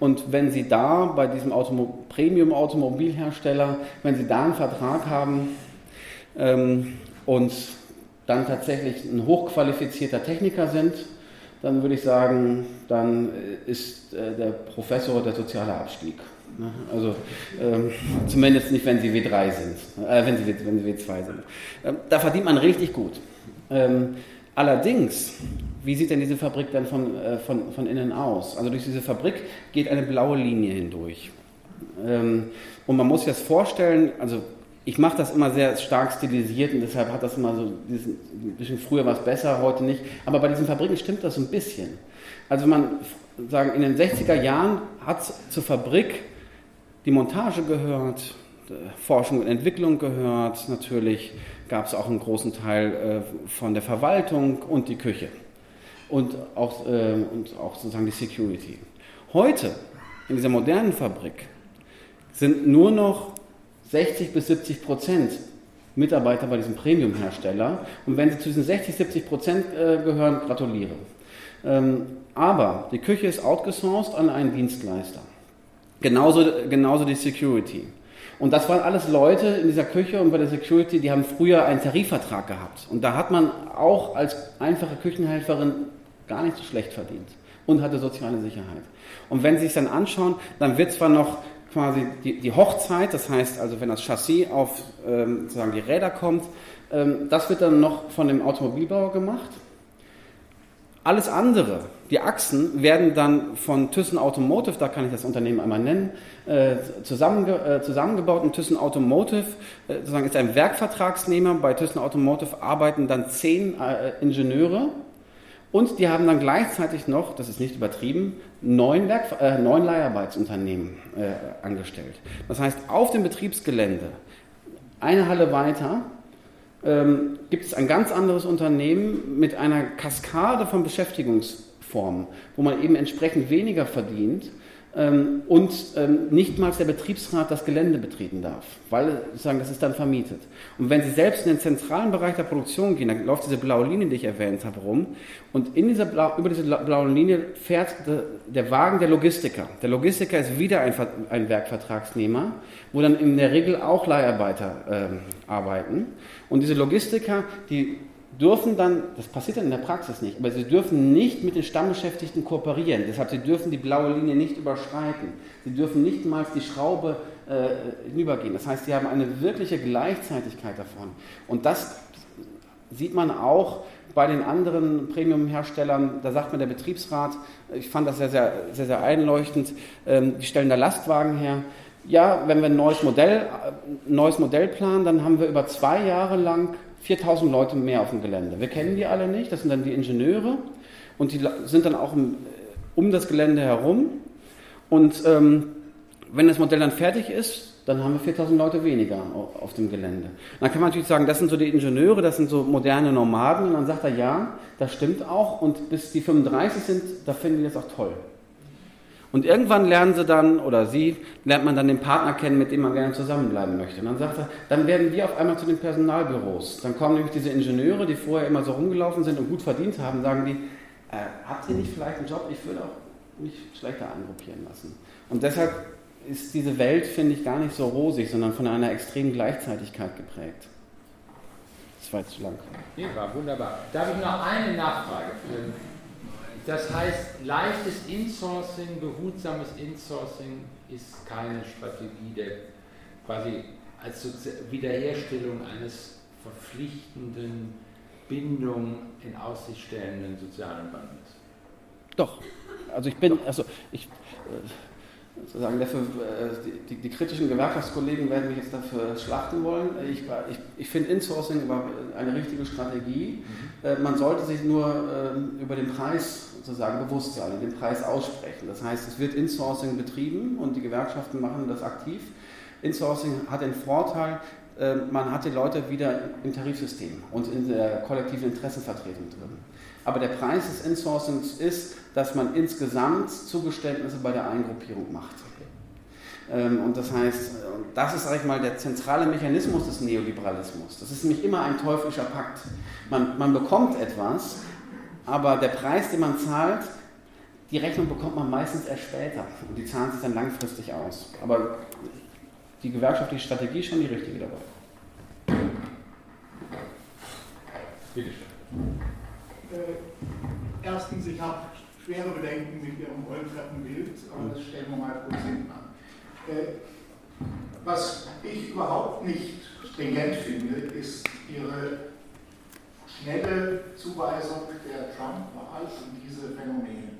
Und wenn Sie da bei diesem Automo Premium-Automobilhersteller, wenn Sie da einen Vertrag haben ähm, und dann tatsächlich ein hochqualifizierter Techniker sind, dann würde ich sagen, dann ist äh, der Professor der soziale Abstieg. Ne? Also ähm, zumindest nicht, wenn Sie W3 sind, äh, wenn, Sie, wenn Sie W2 sind. Ähm, da verdient man richtig gut. Ähm, allerdings wie sieht denn diese Fabrik dann von, äh, von, von innen aus? Also durch diese Fabrik geht eine blaue Linie hindurch. Ähm, und man muss sich das vorstellen, also ich mache das immer sehr stark stilisiert und deshalb hat das immer so diesen, ein bisschen früher was besser, heute nicht. Aber bei diesen Fabriken stimmt das so ein bisschen. Also man sagen, in den 60er Jahren hat zur Fabrik die Montage gehört, Forschung und Entwicklung gehört, natürlich gab es auch einen großen Teil äh, von der Verwaltung und die Küche und auch, äh, und auch sozusagen die Security. Heute, in dieser modernen Fabrik, sind nur noch 60 bis 70 Prozent Mitarbeiter bei diesem Premium-Hersteller. Und wenn Sie zu diesen 60, 70 Prozent äh, gehören, gratuliere. Ähm, aber die Küche ist outgesourced an einen Dienstleister. Genauso, genauso die Security. Und das waren alles Leute in dieser Küche und bei der Security, die haben früher einen Tarifvertrag gehabt. Und da hat man auch als einfache Küchenhelferin gar nicht so schlecht verdient und hatte soziale Sicherheit. Und wenn Sie sich dann anschauen, dann wird zwar noch quasi die, die Hochzeit, das heißt also, wenn das Chassis auf ähm, sozusagen die Räder kommt, ähm, das wird dann noch von dem Automobilbauer gemacht. Alles andere, die Achsen, werden dann von Thyssen Automotive, da kann ich das Unternehmen einmal nennen, äh, zusammenge äh, zusammengebaut. Und Thyssen Automotive äh, sozusagen ist ein Werkvertragsnehmer. Bei Thyssen Automotive arbeiten dann zehn Ingenieure und die haben dann gleichzeitig noch, das ist nicht übertrieben, neun, Werk, äh, neun Leiharbeitsunternehmen äh, angestellt. Das heißt, auf dem Betriebsgelände, eine Halle weiter, ähm, gibt es ein ganz anderes Unternehmen mit einer Kaskade von Beschäftigungsformen, wo man eben entsprechend weniger verdient ähm, und ähm, nicht mal der Betriebsrat das Gelände betreten darf, weil sagen, das ist dann vermietet. Und wenn Sie selbst in den zentralen Bereich der Produktion gehen, dann läuft diese blaue Linie, die ich erwähnt habe, rum und in dieser Blau, über diese blaue Linie fährt der, der, Wagen der Logistiker. Der Logistiker ist wieder ein, ein Werkvertragsnehmer, wo dann in der Regel auch Leiharbeiter ähm, arbeiten. Und diese Logistiker, die dürfen dann, das passiert dann in der Praxis nicht, aber sie dürfen nicht mit den Stammbeschäftigten kooperieren. Deshalb, sie dürfen die blaue Linie nicht überschreiten. Sie dürfen nicht mal die Schraube äh, hinübergehen. Das heißt, sie haben eine wirkliche Gleichzeitigkeit davon. Und das sieht man auch bei den anderen Premium-Herstellern. Da sagt mir der Betriebsrat, ich fand das sehr, sehr, sehr, sehr einleuchtend, ähm, die stellen da Lastwagen her. Ja, wenn wir ein neues Modell, ein neues Modell planen, dann haben wir über zwei Jahre lang 4000 Leute mehr auf dem Gelände. Wir kennen die alle nicht, das sind dann die Ingenieure und die sind dann auch um das Gelände herum. Und ähm, wenn das Modell dann fertig ist, dann haben wir 4000 Leute weniger auf dem Gelände. dann kann man natürlich sagen, das sind so die Ingenieure, das sind so moderne Nomaden. Und dann sagt er, ja, das stimmt auch. Und bis die 35 sind, da finden die das auch toll. Und irgendwann lernen sie dann, oder sie, lernt man dann den Partner kennen, mit dem man gerne zusammenbleiben möchte. Und dann sagt er, dann werden wir auf einmal zu den Personalbüros. Dann kommen nämlich diese Ingenieure, die vorher immer so rumgelaufen sind und gut verdient haben, sagen die, äh, habt ihr nicht vielleicht einen Job? Ich würde auch mich schlechter angruppieren lassen. Und deshalb ist diese Welt, finde ich, gar nicht so rosig, sondern von einer extremen Gleichzeitigkeit geprägt. Das war jetzt zu lang. War wunderbar. Darf ich noch eine Nachfrage? Das heißt, leichtes Insourcing, behutsames Insourcing ist keine Strategie der quasi als Wiederherstellung eines verpflichtenden Bindung in Aussicht stellenden sozialen Bandes. Doch. Also ich bin, also ich äh, sozusagen dafür, äh, die, die, kritischen Gewerkschaftskollegen werden mich jetzt dafür schlachten wollen. Ich, ich, ich finde Insourcing eine richtige Strategie. Mhm. Äh, man sollte sich nur ähm, über den Preis sozusagen Bewusstsein, den Preis aussprechen. Das heißt, es wird Insourcing betrieben und die Gewerkschaften machen das aktiv. Insourcing hat den Vorteil, äh, man hat die Leute wieder im Tarifsystem und in der kollektiven Interessenvertretung drin. Aber der Preis des Insourcings ist, dass man insgesamt Zugeständnisse bei der Eingruppierung macht. Ähm, und das heißt, das ist, sag ich mal, der zentrale Mechanismus des Neoliberalismus. Das ist nämlich immer ein teuflischer Pakt. Man, man bekommt etwas, aber der Preis, den man zahlt, die Rechnung bekommt man meistens erst später und die zahlen sich dann langfristig aus. Aber die gewerkschaftliche Strategie ist schon die richtige dabei. Bitte schön. Äh, erstens, ich habe schwere Bedenken mit Ihrem Rolltreppenbild, aber das stellen wir mal kurz hinten an. Äh, was ich überhaupt nicht stringent finde, ist Ihre schnelle Zuweisung der Trump-Wahl und diese Phänomene.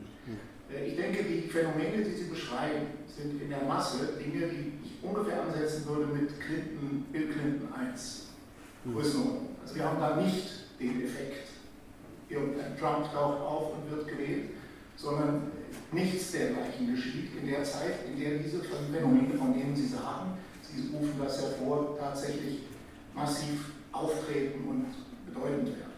Äh, ich denke, die Phänomene, die Sie beschreiben, sind in der Masse Dinge, die ich ungefähr ansetzen würde mit Clinton, Bill Clinton 1. Größenordnung. Also wir haben da nicht den Effekt, irgendein Trump taucht auf und wird gewählt, sondern nichts dergleichen geschieht in der Zeit, in der diese Phänomene, von denen Sie sagen, Sie rufen das hervor, tatsächlich massiv auftreten und bedeutend werden.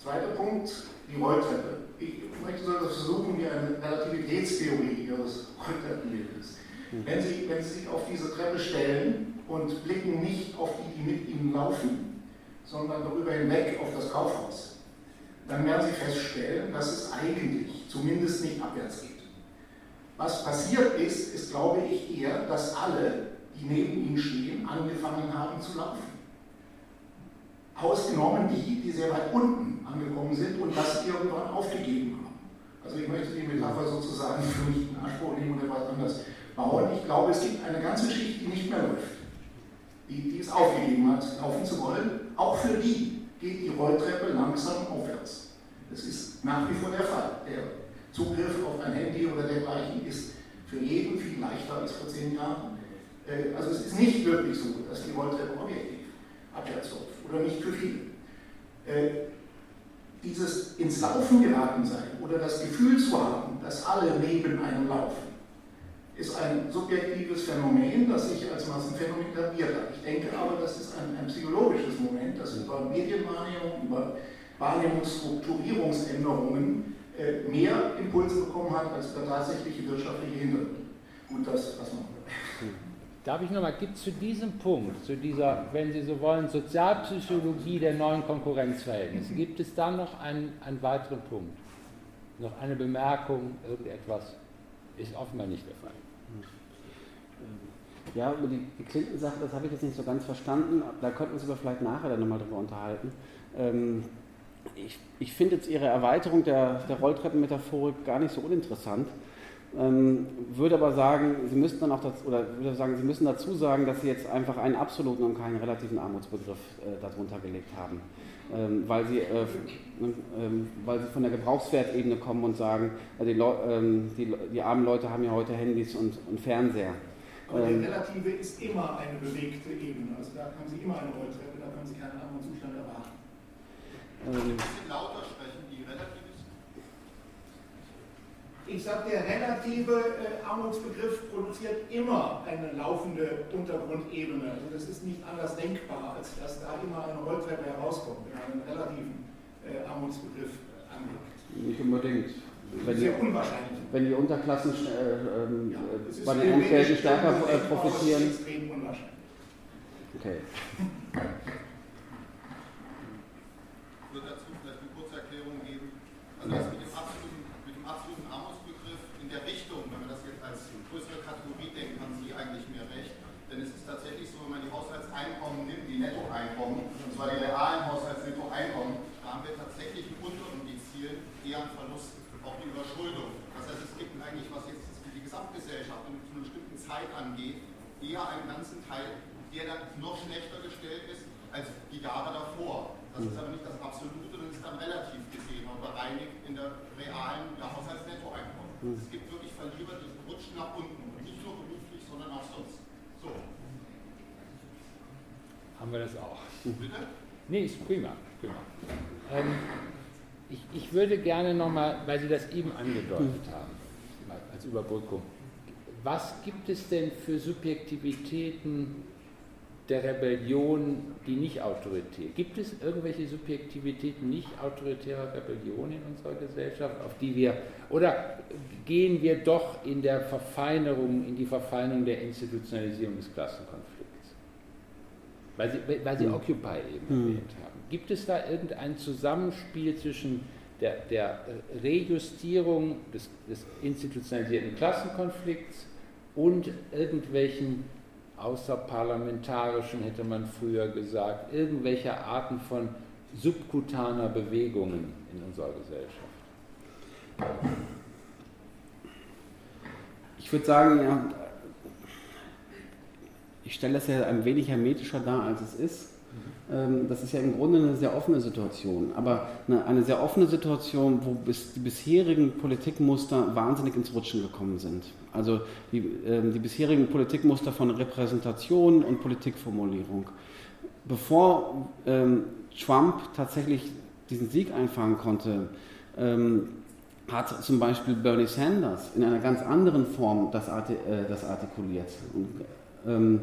Zweiter Punkt, die Rolltreppe. Ich möchte so versuchen, wie eine Relativitätstheorie Ihres Rolltreppenbildes. Wenn Sie, wenn Sie sich auf diese Treppe stellen und blicken nicht auf die, die mit Ihnen laufen, sondern darüber hinweg auf das Kaufhaus, dann werden Sie feststellen, dass es eigentlich zumindest nicht abwärts geht. Was passiert ist, ist, glaube ich, eher, dass alle, die neben Ihnen stehen, angefangen haben zu laufen. Ausgenommen die, die sehr weit unten angekommen sind und das irgendwann aufgegeben haben. Also ich möchte die Metapher sozusagen für mich in Anspruch nehmen und etwas anders bauen. Ich glaube, es gibt eine ganze Schicht, die nicht mehr läuft, die, die es aufgegeben hat, laufen zu wollen. Auch für die geht die Rolltreppe langsam aufwärts. Das ist nach wie vor der Fall. Der Zugriff auf ein Handy oder dergleichen ist für jeden viel leichter als vor zehn Jahren. Äh, also es ist nicht wirklich so, dass die Rolltreppe objektiv abwärts läuft. Oder nicht für viele. Äh, dieses ins Laufen geraten sein oder das Gefühl zu haben, dass alle neben einem laufen, ist ein subjektives Phänomen, das sich als Massenphänomen etabliert hat. Ich denke aber, das ist ein, ein psychologisches Moment, das über Medienwahrnehmung, über Wahrnehmungsstrukturierungsänderungen äh, mehr Impulse bekommen hat als der tatsächliche wirtschaftliche Hintergrund. Gut, das was man. Darf ich nochmal, gibt es zu diesem Punkt, zu dieser, wenn Sie so wollen, Sozialpsychologie der neuen Konkurrenzverhältnisse, gibt es da noch einen, einen weiteren Punkt? Noch eine Bemerkung, irgendetwas? Ist offenbar nicht der Fall. Ja, über die, die Clinton-Sache, das habe ich jetzt nicht so ganz verstanden. Da könnten wir uns aber vielleicht nachher dann nochmal drüber unterhalten. Ähm, ich, ich finde jetzt Ihre Erweiterung der, der Rolltreppenmetaphorik gar nicht so uninteressant. Ähm, würde aber sagen, Sie müssten dann auch dazu, oder würde sagen, Sie müssen dazu sagen, dass Sie jetzt einfach einen absoluten und keinen relativen Armutsbegriff äh, darunter gelegt haben. Ähm, weil, sie, äh, ähm, weil sie von der Gebrauchswertebene kommen und sagen, äh, die, ähm, die, die, armen Leute haben ja heute Handys und, und Fernseher. Aber die ähm, Relative ist immer eine bewegte Ebene. Also da haben Sie immer eine Rolltreppe, da können Sie keinen anderen Zustand erwarten. Ähm, ein bisschen lauter sprechen, die Relative. Ich sage, der relative äh, Armutsbegriff produziert immer eine laufende Untergrundebene. Also das ist nicht anders denkbar, als dass da immer eine Rolltreppe herauskommt, wenn man einen relativen äh, Armutsbegriff anlegt. Nicht unbedingt wenn sehr unwahrscheinlich. Wenn die Unterklassen äh, ähm, ja, bei den Entgelten stärker äh, profitieren. Das ist extrem unwahrscheinlich. Okay. Ich würde dazu vielleicht eine kurze Erklärung geben. Also das mit dem absoluten, mit dem absoluten Armutsbegriff in der Richtung, wenn man das jetzt als größere Kategorie denkt, haben Sie eigentlich mehr recht. Denn es ist tatsächlich so, wenn man die Haushaltseinkommen nimmt, die Nettoeinkommen, und zwar die realen Haushaltsnettoeinkommen, da haben wir tatsächlich einen Unterindizieren eher einen Verlust auch die Überschuldung. Das heißt, es gibt eigentlich, was jetzt die Gesamtgesellschaft zu einer bestimmten Zeit angeht, eher einen ganzen Teil, der dann noch schlechter gestellt ist als die Jahre davor. Das ist aber nicht das Absolute, das ist dann relativ gesehen und bereinigt in der realen ja, Haushaltsnettoeinkommen. Mhm. Es gibt wirklich Verlierer, die rutschen nach unten. Und nicht nur beruflich, sondern auch sonst. So. Haben wir das auch. Bitte? Nee, ist prima. prima. Ähm, ich, ich würde gerne nochmal, weil Sie das eben angedeutet haben, als Überbrückung, was gibt es denn für Subjektivitäten der Rebellion, die nicht autoritär? Gibt es irgendwelche Subjektivitäten nicht autoritärer Rebellion in unserer Gesellschaft, auf die wir, oder gehen wir doch in der Verfeinerung, in die Verfeinerung der Institutionalisierung des Klassenkonflikts? Weil Sie, weil Sie hm. Occupy eben hm. erwähnt haben. Gibt es da irgendein Zusammenspiel zwischen der, der Rejustierung des, des institutionalisierten Klassenkonflikts und irgendwelchen außerparlamentarischen, hätte man früher gesagt, irgendwelche Arten von subkutaner Bewegungen in unserer Gesellschaft? Ich würde sagen, ja, ich stelle das ja ein wenig hermetischer dar, als es ist. Ähm, das ist ja im Grunde eine sehr offene Situation. Aber eine, sehr offene Situation, wo bis, die bisherigen Politikmuster wahnsinnig ins Rutschen gekommen sind. Also die, ähm, die bisherigen Politikmuster von Repräsentation und Politikformulierung. Bevor ähm, Trump tatsächlich diesen Sieg einfahren konnte, ähm, hat zum Beispiel Bernie Sanders in einer ganz anderen Form das, äh, artikuliert. Und, ähm,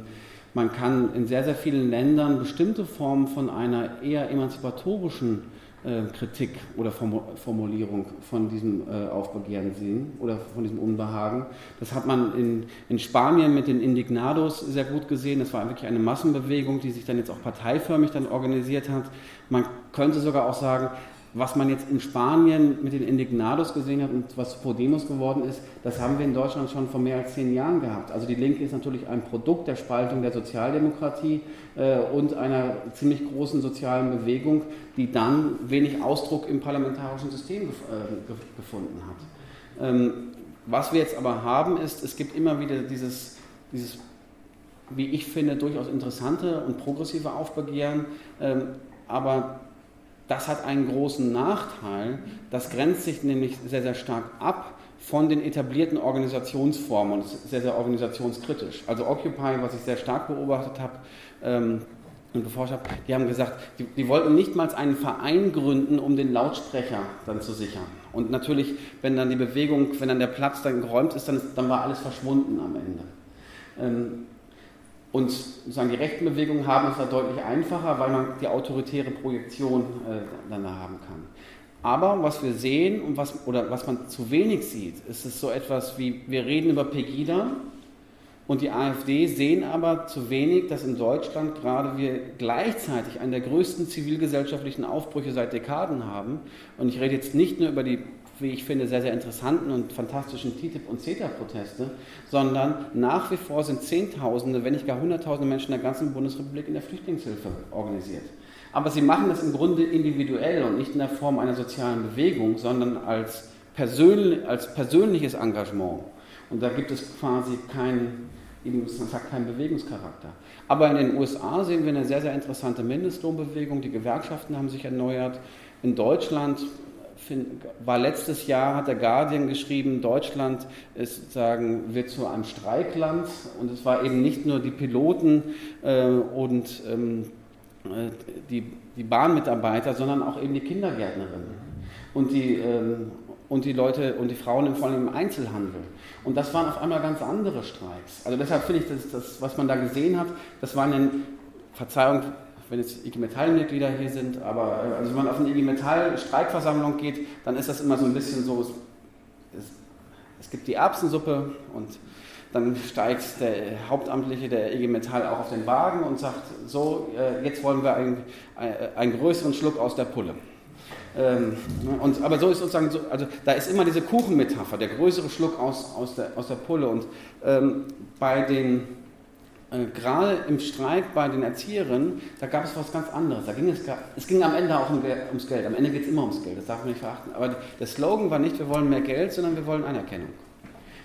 man kann in sehr, sehr vielen Ländern bestimmte Formen von einer eher emanzipatorischen äh, Kritik oder Formulierung von diesem äh, Aufbegehren sehen oder von diesem Unbehagen. Das hat man in, in Spanien mit den Indignados sehr gut gesehen. Das war wirklich eine Massenbewegung, die sich dann jetzt auch parteiförmig dann organisiert hat. Man könnte sogar auch sagen, was man jetzt in Spanien mit den Indignados gesehen hat und was Podemos geworden ist, das haben wir in Deutschland schon vor mehr als zehn Jahren gehabt. Also die Linke ist natürlich ein Produkt der Spaltung der Sozialdemokratie äh, und einer ziemlich großen sozialen Bewegung, die dann wenig Ausdruck im parlamentarischen System gef äh, gefunden hat. Ähm, was wir jetzt aber haben, ist, es gibt immer wieder dieses, dieses wie ich finde, durchaus interessante und progressive Aufbegehren, ähm, aber das hat einen großen Nachteil. Das grenzt sich nämlich sehr, sehr stark ab von den etablierten Organisationsformen und ist sehr, sehr organisationskritisch. Also Occupy, was ich sehr stark beobachtet habe ähm, und geforscht habe, die haben gesagt, die, die, wollten nicht mal einen Verein gründen, um den Lautsprecher dann zu sichern. Und natürlich, wenn dann die Bewegung, wenn dann der Platz dann geräumt ist, dann, ist, dann war alles verschwunden am Ende. Ähm, und sozusagen die rechten Bewegungen haben es da deutlich einfacher, weil man die autoritäre Projektion äh, dann da haben kann. Aber was wir sehen und was, oder was man zu wenig sieht, ist es so etwas wie, wir reden über Pegida und die AfD sehen aber zu wenig, dass in Deutschland gerade wir gleichzeitig einen der größten zivilgesellschaftlichen Aufbrüche seit Dekaden haben. Und ich rede jetzt nicht nur über die wie ich finde, sehr, sehr interessanten und fantastischen TTIP- und CETA-Proteste, sondern nach wie vor sind Zehntausende, wenn nicht gar Hunderttausende Menschen der ganzen Bundesrepublik in der Flüchtlingshilfe organisiert. Aber sie machen das im Grunde individuell und nicht in der Form einer sozialen Bewegung, sondern als, persönlich, als persönliches Engagement. Und da gibt es quasi keinen, eben sagt keinen Bewegungscharakter. Aber in den USA sehen wir eine sehr, sehr interessante Mindestlohnbewegung. Die Gewerkschaften haben sich erneuert. In Deutschland war letztes Jahr, hat der Guardian geschrieben, Deutschland ist, sagen, wird zu einem Streikland und es war eben nicht nur die Piloten äh, und ähm, äh, die, die Bahnmitarbeiter, sondern auch eben die Kindergärtnerinnen und die, ähm, und die Leute und die Frauen vor allem im Einzelhandel. Und das waren auf einmal ganz andere Streiks. Also deshalb finde ich, dass das, was man da gesehen hat, das waren dann, Verzeihung, wenn jetzt IG Metall-Mitglieder hier sind, aber äh, also wenn man auf eine IG Metall-Streikversammlung geht, dann ist das immer so ein bisschen so, es, es gibt die Erbsensuppe und dann steigt der Hauptamtliche der IG Metall auch auf den Wagen und sagt, so, äh, jetzt wollen wir einen, äh, einen größeren Schluck aus der Pulle. Ähm, ne, und, aber so ist sozusagen, so, also da ist immer diese Kuchenmetapher, der größere Schluck aus, aus, der, aus der Pulle. Und ähm, bei den äh, gerade im Streik bei den Erzieherinnen, da gab es was ganz anderes. Da ging es, es ging am Ende auch um, ums Geld. Am Ende geht es immer ums Geld, das darf man nicht verachten. Aber der Slogan war nicht, wir wollen mehr Geld, sondern wir wollen Anerkennung.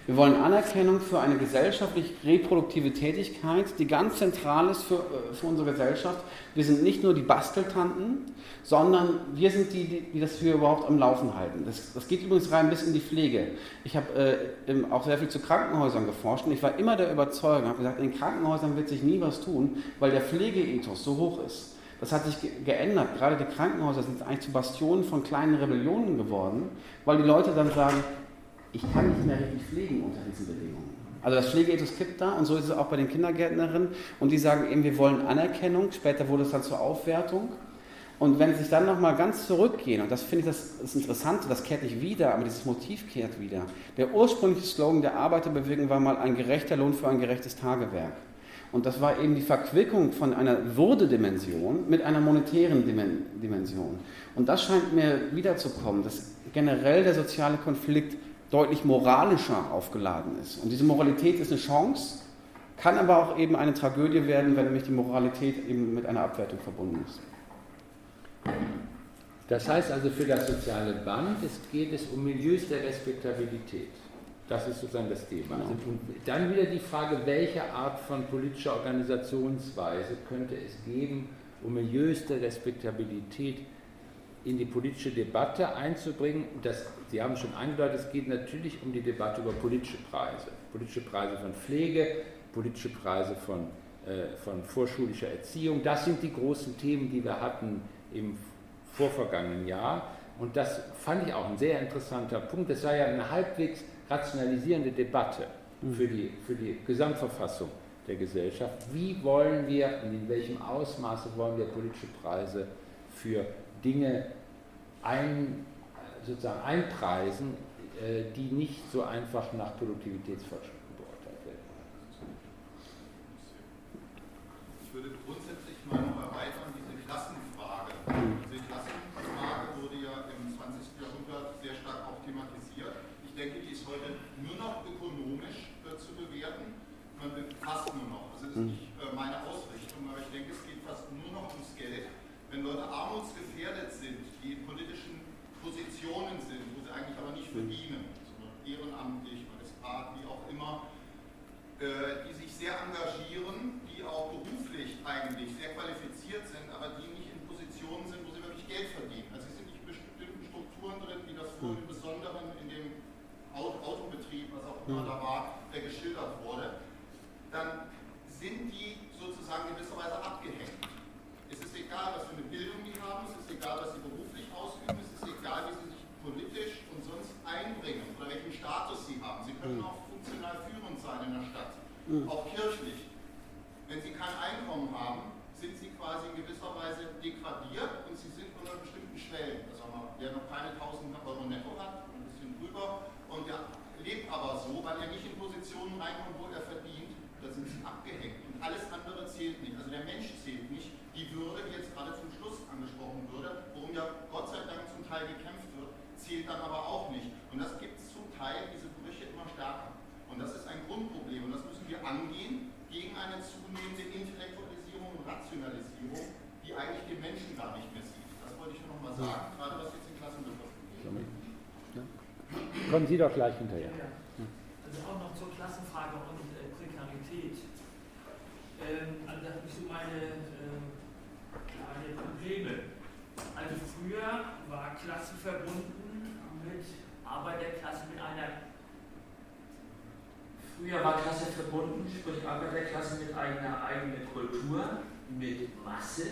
Wir wollen Anerkennung für eine gesellschaftlich reproduktive Tätigkeit, die ganz zentral ist für, äh, für unsere Gesellschaft. Wir sind nicht nur die Basteltanten, sondern wir sind die, die, das für überhaupt am Laufen halten. Das, das, geht übrigens rein bis in die Pflege. Ich habe äh, auch sehr viel zu Krankenhäusern geforscht und ich war immer der Überzeugung, habe gesagt, in Krankenhäusern wird sich nie was tun, weil der Pflegeethos so hoch ist. Das hat sich geändert. Gerade die Krankenhäuser sind eigentlich zu Bastionen von kleinen Rebellionen geworden, weil die Leute dann sagen, ich kann nicht mehr richtig pflegen unter diesen Bedingungen. Also das Pflegeethos kippt da und so ist es auch bei den Kindergärtnerinnen und die sagen eben, wir wollen Anerkennung, später wurde es dann zur Aufwertung. Und wenn sie sich dann nochmal ganz zurückgehen, und das finde ich das, das Interessante, das kehrt nicht wieder, aber dieses Motiv kehrt wieder. Der ursprüngliche Slogan der Arbeiterbewegung war mal ein gerechter Lohn für ein gerechtes Tagewerk. Und das war eben die Verquickung von einer Würdedimension mit einer monetären Dimension. Und das scheint mir wiederzukommen, dass generell der soziale Konflikt deutlich moralischer aufgeladen ist. Und diese Moralität ist eine Chance, kann aber auch eben eine Tragödie werden, wenn nämlich die Moralität eben mit einer Abwertung verbunden ist. Das heißt also für das soziale Band ist, geht es um Milieus der Respektabilität. Das ist sozusagen das Thema. Genau. und dann wieder die Frage, welche Art von politischer Organisationsweise könnte es geben, um Milieus der Respektabilität in die politische Debatte einzubringen. Das, Sie haben schon angedeutet, es geht natürlich um die Debatte über politische Preise. Politische Preise von Pflege, politische Preise von, äh, von vorschulischer Erziehung. Das sind die großen Themen, die wir hatten im vorvergangenen Jahr. Und das fand ich auch ein sehr interessanter Punkt. Das war ja eine halbwegs rationalisierende Debatte für die, für die Gesamtverfassung der Gesellschaft. Wie wollen wir und in welchem Ausmaße wollen wir politische Preise für Dinge ein, sozusagen einpreisen, äh, die nicht so einfach nach Produktivitätsfortschritten beurteilt werden. Ich würde grundsätzlich mal noch erweitern diese Klassenfrage. Diese Klassenfrage wurde ja im 20. Jahrhundert sehr stark auch thematisiert. Ich denke, die ist heute nur noch ökonomisch äh, zu bewerten. Man fast nur noch. Das ist hm. nicht äh, meine Ausrichtung, aber ich denke, es geht fast nur noch ums Geld. Wenn Leute armutsgefährdet sind, die in politischen Positionen sind, wo sie eigentlich aber nicht hm. verdienen, sondern ehrenamtlich, Magistrat, wie auch immer, äh, die sich sehr engagieren, die auch beruflich eigentlich sehr qualifiziert sind, aber die nicht in Positionen sind, wo sie wirklich Geld verdienen. Also sie sind nicht in bestimmten Strukturen drin, wie das vorhin im Besonderen in dem Autobetrieb, was auch immer da war, der geschildert wurde, dann sind die sozusagen gewisserweise abgehängt. Es ist egal, was für eine Bildung die haben, es ist egal, was sie beruflich ausüben, es ist egal, wie sie sich politisch und sonst einbringen oder welchen Status sie haben. Sie können hm. auch funktional führend sein in der Stadt, mhm. auch kirchlich. Wenn sie kein Einkommen haben, sind sie quasi in gewisser Weise degradiert und sie sind unter bestimmten Schwellen. Also wer noch keine 1000 Euro netto hat, ein bisschen drüber, und der lebt aber so, weil er nicht in Positionen reinkommt, wo er verdient, da sind sie abgehängt. Und alles andere zählt nicht. Also der Mensch zählt nicht. Die Würde, die jetzt gerade zum Schluss angesprochen wurde, worum ja Gott sei Dank zum Teil gekämpft wird, zählt dann aber auch nicht. Und das gibt es zum Teil, diese Brüche immer stärker. Und das ist ein Grundproblem und das müssen wir angehen gegen eine zunehmende Intellektualisierung und Rationalisierung, die eigentlich den Menschen gar nicht mehr sieht. Das wollte ich nur noch mal sagen, gerade was jetzt in Klassenbegriffen geht. Ja. Kommen Sie doch gleich hinterher. Ja, also auch noch zur Klassenfrage und äh, Prekarität. Ähm, also da habe ich so meine äh, kleine Probleme. Also früher war Klasse verbunden mit Arbeiterklasse, mit einer Früher war Klasse verbunden, sprich Arbeiterklasse mit einer eigenen Kultur, mit Masse,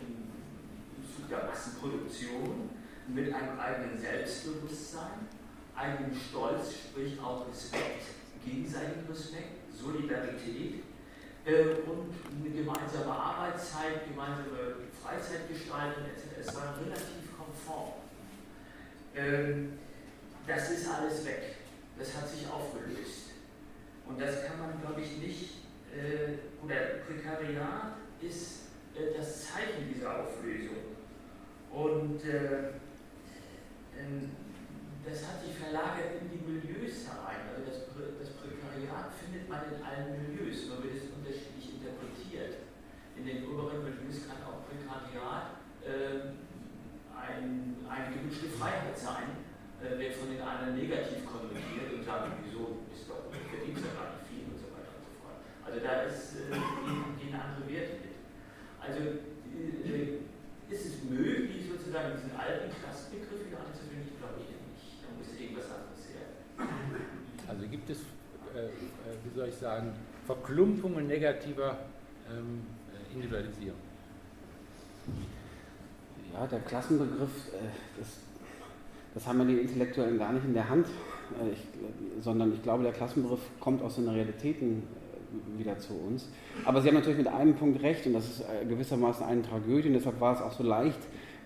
im Zug der Massenproduktion, mit einem eigenen Selbstbewusstsein, eigenem Stolz, sprich auch Respekt, gegenseitigen Respekt, Solidarität äh, und eine gemeinsame Arbeitszeit, gemeinsame Freizeitgestaltung etc. Es war relativ konform. Ähm, das ist alles weg. Das hat sich aufgelöst. Und das kann man, glaube ich, nicht, äh, oder Prekariat ist äh, das Zeichen dieser Auflösung. Und äh, ähm, das hat sich verlagert in die Milieus herein. Also das, das Prekariat findet man in allen Milieus, nur wird es unterschiedlich interpretiert. In den oberen Milieus kann auch Prekariat äh, ein, eine gewünschte Freiheit sein, äh, wird von den anderen negativ konnotiert und sagen, wieso ist doch verdienst ja gar nicht viel und so weiter und so fort. Also da ist, äh, gehen, andere Werte. Also äh, ist es möglich, sozusagen diesen alten Klassenbegriff wieder einzuführen? Ich glaube ich nicht. Da muss irgendwas anderes her. Also gibt es, äh, äh wie soll ich sagen, Verklumpungen negativer ähm, äh, Individualisierung? Ja, der Klassenbegriff, äh, das, das haben wir die Intellektuellen gar nicht in der Hand. Äh, ich, sondern ich glaube, der Klassenbegriff kommt aus den Realitäten äh, wieder zu uns. Aber Sie haben natürlich mit einem Punkt recht und das ist äh, gewissermaßen eine Tragödie und deshalb war es auch so leicht,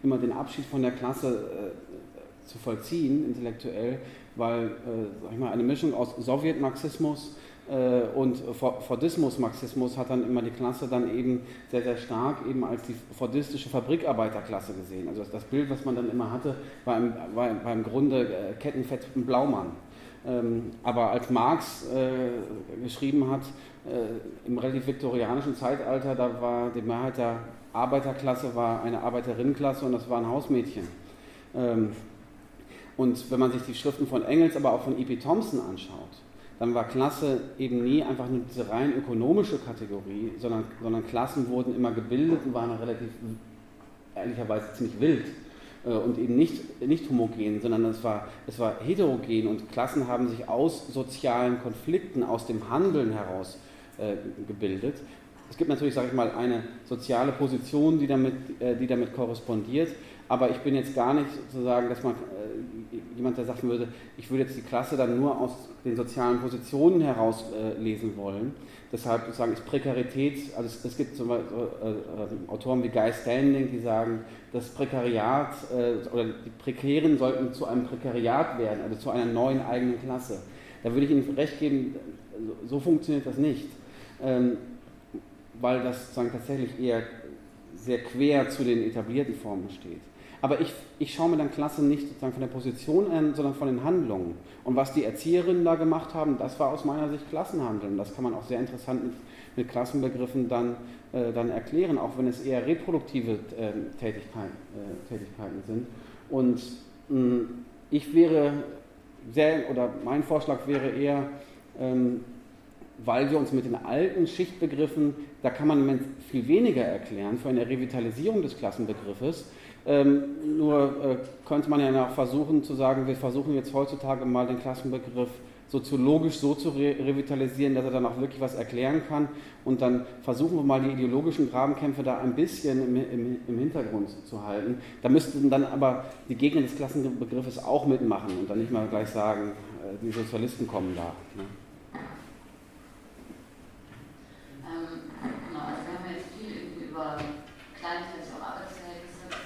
immer den Abschied von der Klasse äh, zu vollziehen, intellektuell, weil äh, ich mal, eine Mischung aus Sowjetmarxismus äh, und Fordismus-Marxismus hat dann immer die Klasse dann eben sehr, sehr stark eben als die fordistische Fabrikarbeiterklasse gesehen. Also das Bild, was man dann immer hatte, war im, war, war im Grunde äh, Kettenfett Blaumann. Ähm, aber als Marx äh, geschrieben hat, äh, im relativ viktorianischen Zeitalter, da war die Mehrheit der Arbeiterklasse war eine Arbeiterinnenklasse und das waren Hausmädchen. Ähm, und wenn man sich die Schriften von Engels, aber auch von E.P. Thompson anschaut, dann war Klasse eben nie einfach nur diese rein ökonomische Kategorie, sondern, sondern Klassen wurden immer gebildet und waren relativ, ehrlicherweise ziemlich wild und eben nicht, nicht homogen, sondern es war, es war heterogen und Klassen haben sich aus sozialen Konflikten, aus dem Handeln heraus äh, gebildet. Es gibt natürlich, sage ich mal, eine soziale Position, die damit, äh, die damit korrespondiert, aber ich bin jetzt gar nicht sozusagen, dass man äh, jemand, der sagen würde, ich würde jetzt die Klasse dann nur aus den sozialen Positionen heraus äh, lesen wollen. Deshalb sozusagen ist Prekarität, also es, es gibt zum Beispiel äh, äh, Autoren wie Guy Standing, die sagen, das Prekariat äh, oder die Prekären sollten zu einem Prekariat werden, also zu einer neuen eigenen Klasse. Da würde ich Ihnen recht geben, so funktioniert das nicht, ähm, weil das sozusagen tatsächlich eher sehr quer zu den etablierten Formen steht. Aber ich, ich schaue mir dann Klasse nicht sozusagen von der Position an, sondern von den Handlungen. Und was die Erzieherinnen da gemacht haben, das war aus meiner Sicht Klassenhandeln. Das kann man auch sehr interessant mit, mit Klassenbegriffen dann, äh, dann erklären, auch wenn es eher reproduktive äh, Tätigkeiten, äh, Tätigkeiten sind. Und mh, ich wäre sehr, oder mein Vorschlag wäre eher, ähm, weil wir uns mit den alten Schichtbegriffen, da kann man viel weniger erklären für eine Revitalisierung des Klassenbegriffes. Ähm, nur äh, könnte man ja auch versuchen zu sagen, wir versuchen jetzt heutzutage mal den Klassenbegriff soziologisch so zu re revitalisieren, dass er dann auch wirklich was erklären kann. Und dann versuchen wir mal die ideologischen Grabenkämpfe da ein bisschen im, im, im Hintergrund zu halten. Da müssten dann aber die Gegner des Klassenbegriffes auch mitmachen und dann nicht mal gleich sagen, äh, die Sozialisten kommen da. Ne?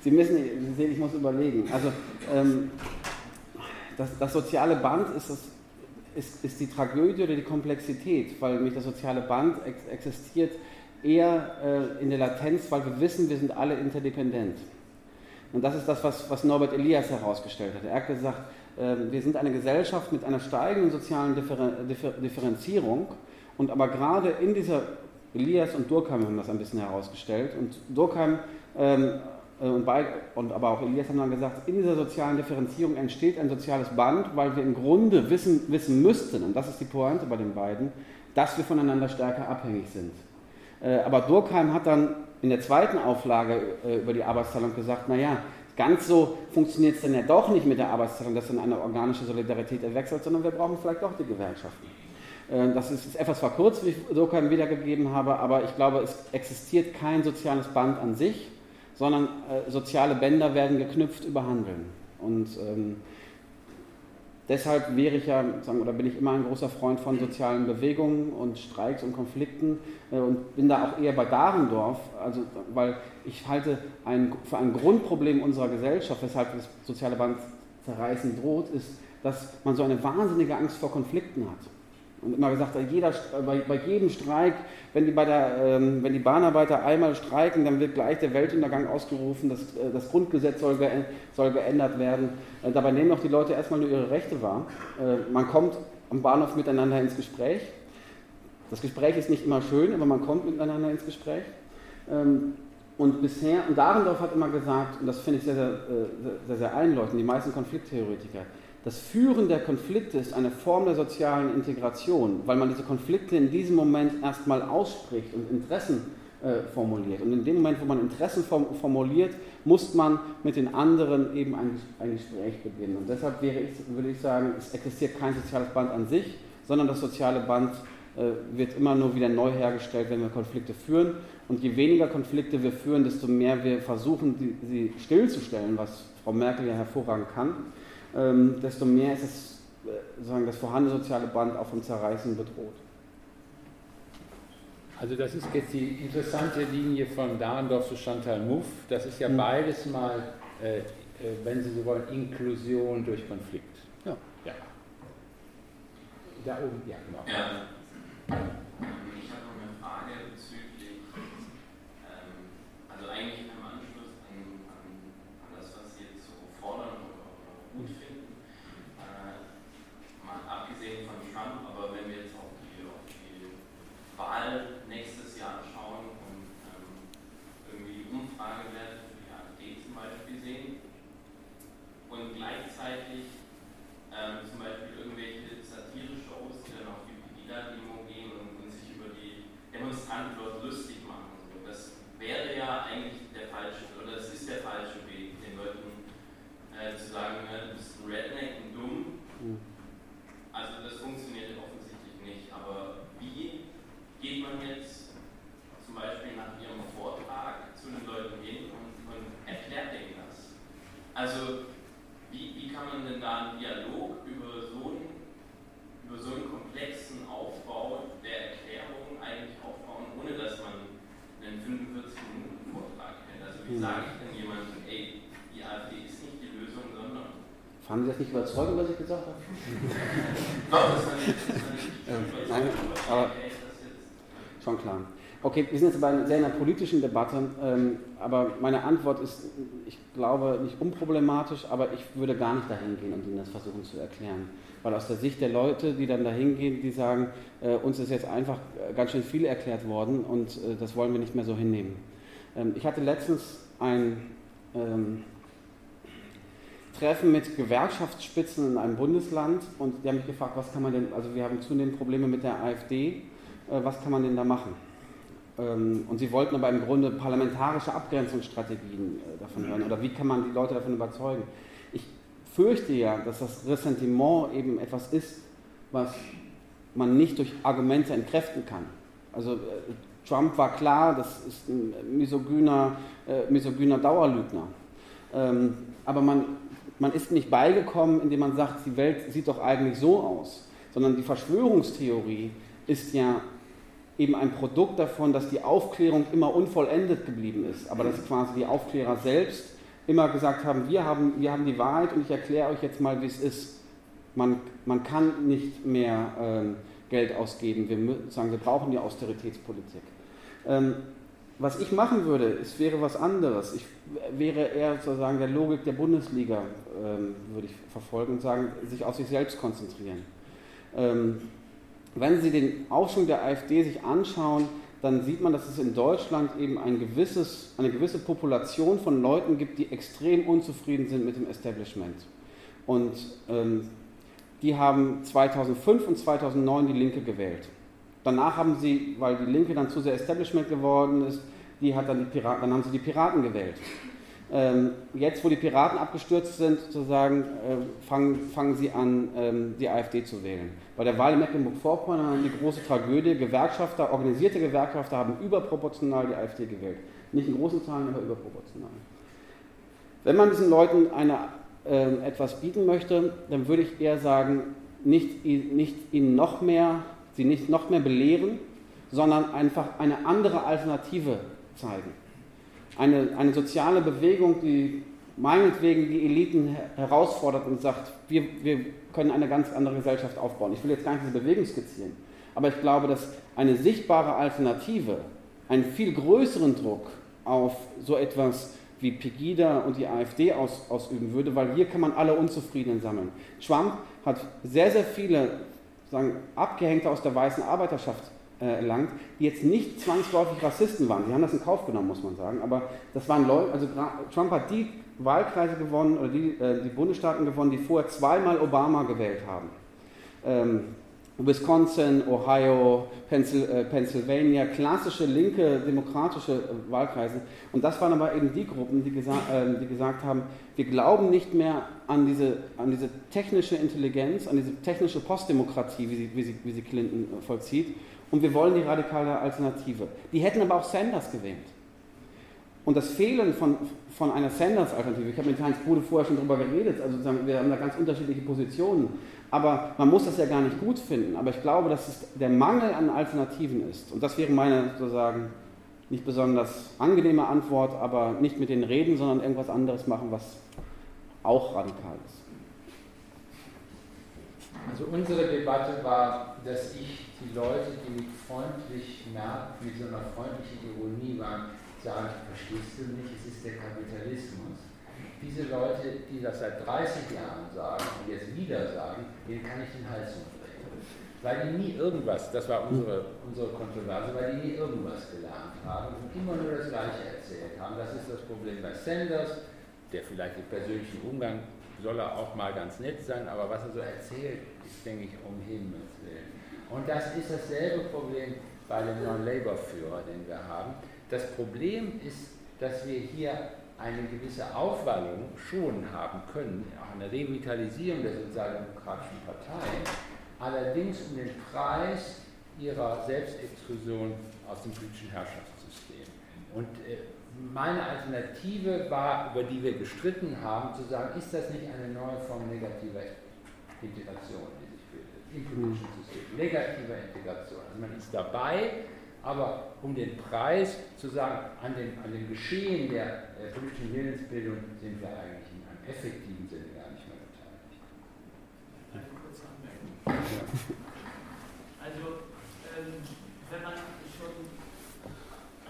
Sie müssen, Sie sehen, ich muss überlegen. Also ähm, das, das, soziale Band ist, das, ist, ist, die Tragödie oder die Komplexität, weil nämlich das soziale Band ex existiert eher äh, in der Latenz, weil wir wissen, wir sind alle interdependent. Und das ist das, was, was Norbert Elias herausgestellt hat. Er hat gesagt, äh, wir sind eine Gesellschaft mit einer steigenden sozialen Differ Differ Differenzierung und aber gerade in dieser, Elias und Durkheim haben das ein bisschen herausgestellt und Durkheim ähm, äh, und, beid, und aber auch Elias haben dann gesagt, in dieser sozialen Differenzierung entsteht ein soziales Band, weil wir im Grunde wissen, wissen müssten, und das ist die Pointe bei den beiden, dass wir voneinander stärker abhängig sind. Äh, aber Durkheim hat dann in der zweiten Auflage äh, über die Arbeitsteilung gesagt, naja, ganz so funktioniert es dann ja doch nicht mit der Arbeitsteilung, dass dann eine organische Solidarität erwechselt, sondern wir brauchen vielleicht doch die Gewerkschaften. Äh, das ist etwas verkürzt, wie ich Durkheim wiedergegeben habe, aber ich glaube, es existiert kein soziales Band an sich, sondern äh, soziale Bänder werden geknüpft über Handeln. Und ähm, Deshalb wäre ich ja, oder bin ich immer ein großer Freund von sozialen Bewegungen und Streiks und Konflikten äh, und bin da auch eher bei Dahrendorf, also, weil ich halte ein, für ein Grundproblem unserer Gesellschaft, weshalb das soziale Band zerreißen droht, ist, dass man so eine wahnsinnige Angst vor Konflikten hat. Und immer gesagt, jeder, bei, bei jedem Streik, wenn die, der, ähm, wenn die Bahnarbeiter einmal streiken, dann wird gleich der Weltuntergang ausgerufen, das, äh, das Grundgesetz soll, soll geändert werden. Äh, dabei nehmen auch die Leute erstmal nur ihre Rechte wahr. Äh, man kommt am Bahnhof miteinander ins Gespräch. Das Gespräch ist nicht immer schön, aber man kommt miteinander ins Gespräch. Ähm, und bisher, und Dahrendorf hat immer gesagt, und das finde ich sehr, sehr, sehr, sehr einleuchtend, die meisten Konflikttheoretiker, das Führen der Konflikte ist eine Form der sozialen Integration, weil man diese Konflikte in diesem Moment erstmal ausspricht und Interessen äh, formuliert. Und in dem Moment, wo man Interessen formuliert, muss man mit den anderen eben ein, ein Gespräch beginnen. Und deshalb ich, würde ich sagen, es existiert kein soziales Band an sich, sondern das soziale Band äh, wird immer nur wieder neu hergestellt, wenn wir Konflikte führen. Und je weniger Konflikte wir führen, desto mehr wir versuchen, sie stillzustellen, was Frau Merkel ja hervorragend kann ähm, desto mehr ist es, äh, sagen, das vorhandene soziale Band auch vom Zerreißen bedroht. Also das ist jetzt die interessante Linie von Dahrendorf zu Chantal Mouffe. Das ist ja mhm. beides mal, äh, äh, wenn Sie so wollen, Inklusion durch Konflikt. Ja. ja. Da oben, ja genau. Ja. Fanden Sie das nicht überzeugend, was ich gesagt habe? Doch, das ähm, Nein, aber schon klar. Okay, wir sind jetzt bei einer sehr einer politischen Debatte, ähm, aber meine Antwort ist, ich glaube, nicht unproblematisch, aber ich würde gar nicht dahin gehen und Ihnen das versuchen zu erklären. Weil aus der Sicht der Leute, die dann dahin gehen, die sagen, äh, uns ist jetzt einfach äh, ganz schön viel erklärt worden und äh, das wollen wir nicht mehr so hinnehmen. Ähm, ich hatte letztens ein ähm, Treffen mit Gewerkschaftsspitzen in einem Bundesland und die haben mich gefragt, was kann man denn, also wir haben zunehmend Probleme mit der AfD, äh, was kann man denn da machen? Ähm, und sie wollten aber im Grunde parlamentarische Abgrenzungsstrategien äh, davon hören. Oder wie kann man die Leute davon überzeugen? Ich fürchte ja, dass das Ressentiment eben etwas ist, was man nicht durch Argumente entkräften kann. Also äh, Trump war klar, das ist ein misogyner, misogyner Dauerlügner. Ähm, aber man, man ist nicht beigekommen, indem man sagt, die Welt sieht doch eigentlich so aus, sondern die Verschwörungstheorie ist ja eben ein Produkt davon, dass die Aufklärung immer unvollendet geblieben ist, aber dass quasi die Aufklärer selbst immer gesagt haben, wir haben, wir haben die Wahrheit und ich erkläre euch jetzt mal, wie es ist. Man, man kann nicht mehr ähm, Geld ausgeben, wir, sagen, wir brauchen die Austeritätspolitik. Ähm, was ich machen würde, es wäre was anderes. Ich wäre eher sozusagen der Logik der Bundesliga, ähm, würde ich verfolgen und sagen, sich auf sich selbst konzentrieren. Ähm, wenn Sie den Aufschwung der AfD sich anschauen, dann sieht man, dass es in Deutschland eben ein gewisses, eine gewisse Population von Leuten gibt, die extrem unzufrieden sind mit dem Establishment. Und ähm, die haben 2005 und 2009 die Linke gewählt. Danach haben sie, weil die Linke dann zu sehr Establishment geworden ist, die hat dann, die Piraten, dann haben sie die Piraten gewählt. Ähm, jetzt, wo die Piraten abgestürzt sind, sozusagen, äh, fangen, fangen sie an, ähm, die AfD zu wählen. Bei der Wahl in Mecklenburg-Vorpommern die große Tragödie, Gewerkschafter, organisierte Gewerkschafter haben überproportional die AfD gewählt. Nicht in großen Zahlen, aber überproportional. Wenn man diesen Leuten eine, äh, etwas bieten möchte, dann würde ich eher sagen, nicht, nicht ihnen noch mehr, sie nicht noch mehr belehren, sondern einfach eine andere Alternative zeigen eine, eine soziale Bewegung, die meinetwegen die Eliten herausfordert und sagt, wir, wir können eine ganz andere Gesellschaft aufbauen. Ich will jetzt gar nicht diese Bewegung skizzieren, aber ich glaube, dass eine sichtbare Alternative einen viel größeren Druck auf so etwas wie Pegida und die AfD aus, ausüben würde, weil hier kann man alle Unzufriedenen sammeln. Trump hat sehr, sehr viele sagen, Abgehängte aus der weißen Arbeiterschaft äh, erlangt, die jetzt nicht zwangsläufig Rassisten waren. Die haben das in Kauf genommen, muss man sagen. Aber das waren Leute, also Trump hat die Wahlkreise gewonnen oder die, äh, die Bundesstaaten gewonnen, die vorher zweimal Obama gewählt haben. Ähm, Wisconsin, Ohio, äh, Pennsylvania, klassische linke demokratische äh, Wahlkreise. Und das waren aber eben die Gruppen, die, gesa äh, die gesagt haben, wir glauben nicht mehr an diese, an diese technische Intelligenz, an diese technische Postdemokratie, wie sie, wie sie, wie sie Clinton äh, vollzieht, und wir wollen die radikale Alternative. Die hätten aber auch Sanders gewählt. Und das Fehlen von, von einer Sanders-Alternative, ich habe mit Heinz Bude vorher schon darüber geredet, also wir haben da ganz unterschiedliche Positionen, aber man muss das ja gar nicht gut finden. Aber ich glaube, dass es der Mangel an Alternativen ist. Und das wäre meine sozusagen nicht besonders angenehme Antwort, aber nicht mit den Reden, sondern irgendwas anderes machen, was auch radikal ist. Also unsere Debatte war, dass ich die Leute, die freundlich merken, mit so einer freundlichen Ironie waren, sagen, verstehst du nicht, es ist der Kapitalismus. Diese Leute, die das seit 30 Jahren sagen und jetzt wieder sagen, denen kann ich den Hals umdrehen. Weil die nie irgendwas, das war unsere, unsere Kontroverse, weil die nie irgendwas gelernt haben und immer nur das Gleiche erzählt haben. Das ist das Problem bei Sanders, der vielleicht im persönlichen Umgang soll er auch mal ganz nett sein, aber was er so erzählt, ist, denke ich, um Himmels Willen. Und das ist dasselbe Problem bei dem neuen Labour-Führer, den wir haben. Das Problem ist, dass wir hier eine gewisse Aufwallung schon haben können, auch eine Revitalisierung der sozialdemokratischen Parteien, allerdings um den Preis ihrer Selbstexklusion aus dem politischen Herrschaftssystem. Und äh, meine Alternative war, über die wir gestritten haben, zu sagen, ist das nicht eine neue Form negativer Integration, die sich bildet, im politischen System, negativer Integration. Also man ist dabei, aber um den Preis zu sagen, an dem, an dem Geschehen der äh, politischen Willensbildung sind wir eigentlich in einem effektiven Sinne gar nicht mehr beteiligt. Eine kurze Anmerkung. Also, ähm, wenn man schon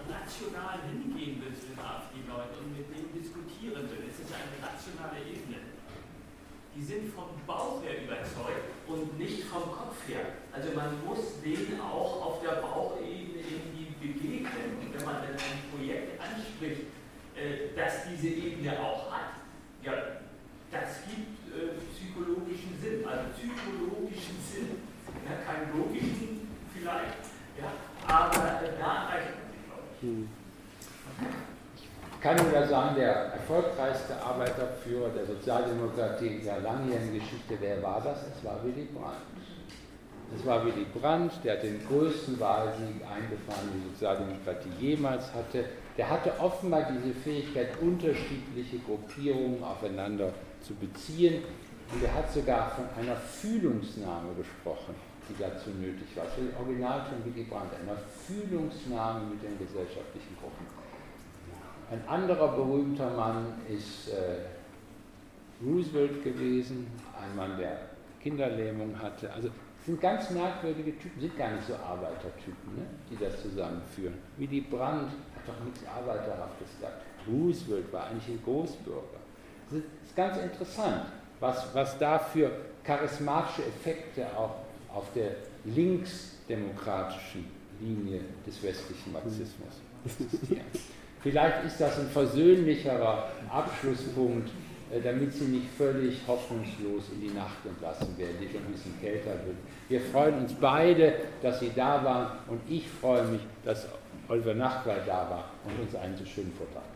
rational hingehen will zu den AfD-Leuten und mit denen diskutieren will, es ist eine rationale Ebene. Die sind vom Bauch her überzeugt und nicht vom Kopf her. Also man muss denen auch auf der Bauchebene begegnen. Und wenn man dann ein Projekt anspricht, äh, das diese Ebene auch hat, ja, das gibt äh, psychologischen Sinn, also psychologischen Sinn. Ja, keinen logischen vielleicht, ja, aber äh, da reicht man sich, glaube ich. Hm. Ich kann nur sagen, der erfolgreichste Arbeiterführer der Sozialdemokratie in der langjährigen Geschichte, wer war das? Es war Willy Brandt. Es war Willy Brandt, der hat den größten Wahlsieg eingefahren, die Sozialdemokratie jemals hatte. Der hatte offenbar diese Fähigkeit, unterschiedliche Gruppierungen aufeinander zu beziehen. Und er hat sogar von einer Fühlungsnahme gesprochen, die dazu nötig war. Das das Original von Willy Brandt, einer Fühlungsnahme mit den gesellschaftlichen Gruppen. Ein anderer berühmter Mann ist äh, Roosevelt gewesen, ein Mann, der Kinderlähmung hatte. Also sind ganz merkwürdige Typen, sind gar nicht so Arbeitertypen, ne, die das zusammenführen. Wie die Brandt hat doch nichts Arbeiterhaftes gesagt. Roosevelt war eigentlich ein Großbürger. Es ist ganz interessant, was, was da für charismatische Effekte auch auf der linksdemokratischen Linie des westlichen Marxismus existieren. Vielleicht ist das ein versöhnlicherer Abschlusspunkt, damit Sie nicht völlig hoffnungslos in die Nacht entlassen werden, die schon ein bisschen kälter wird. Wir freuen uns beide, dass Sie da waren und ich freue mich, dass Oliver Nachtwey da war und uns einen so schönen Vortrag.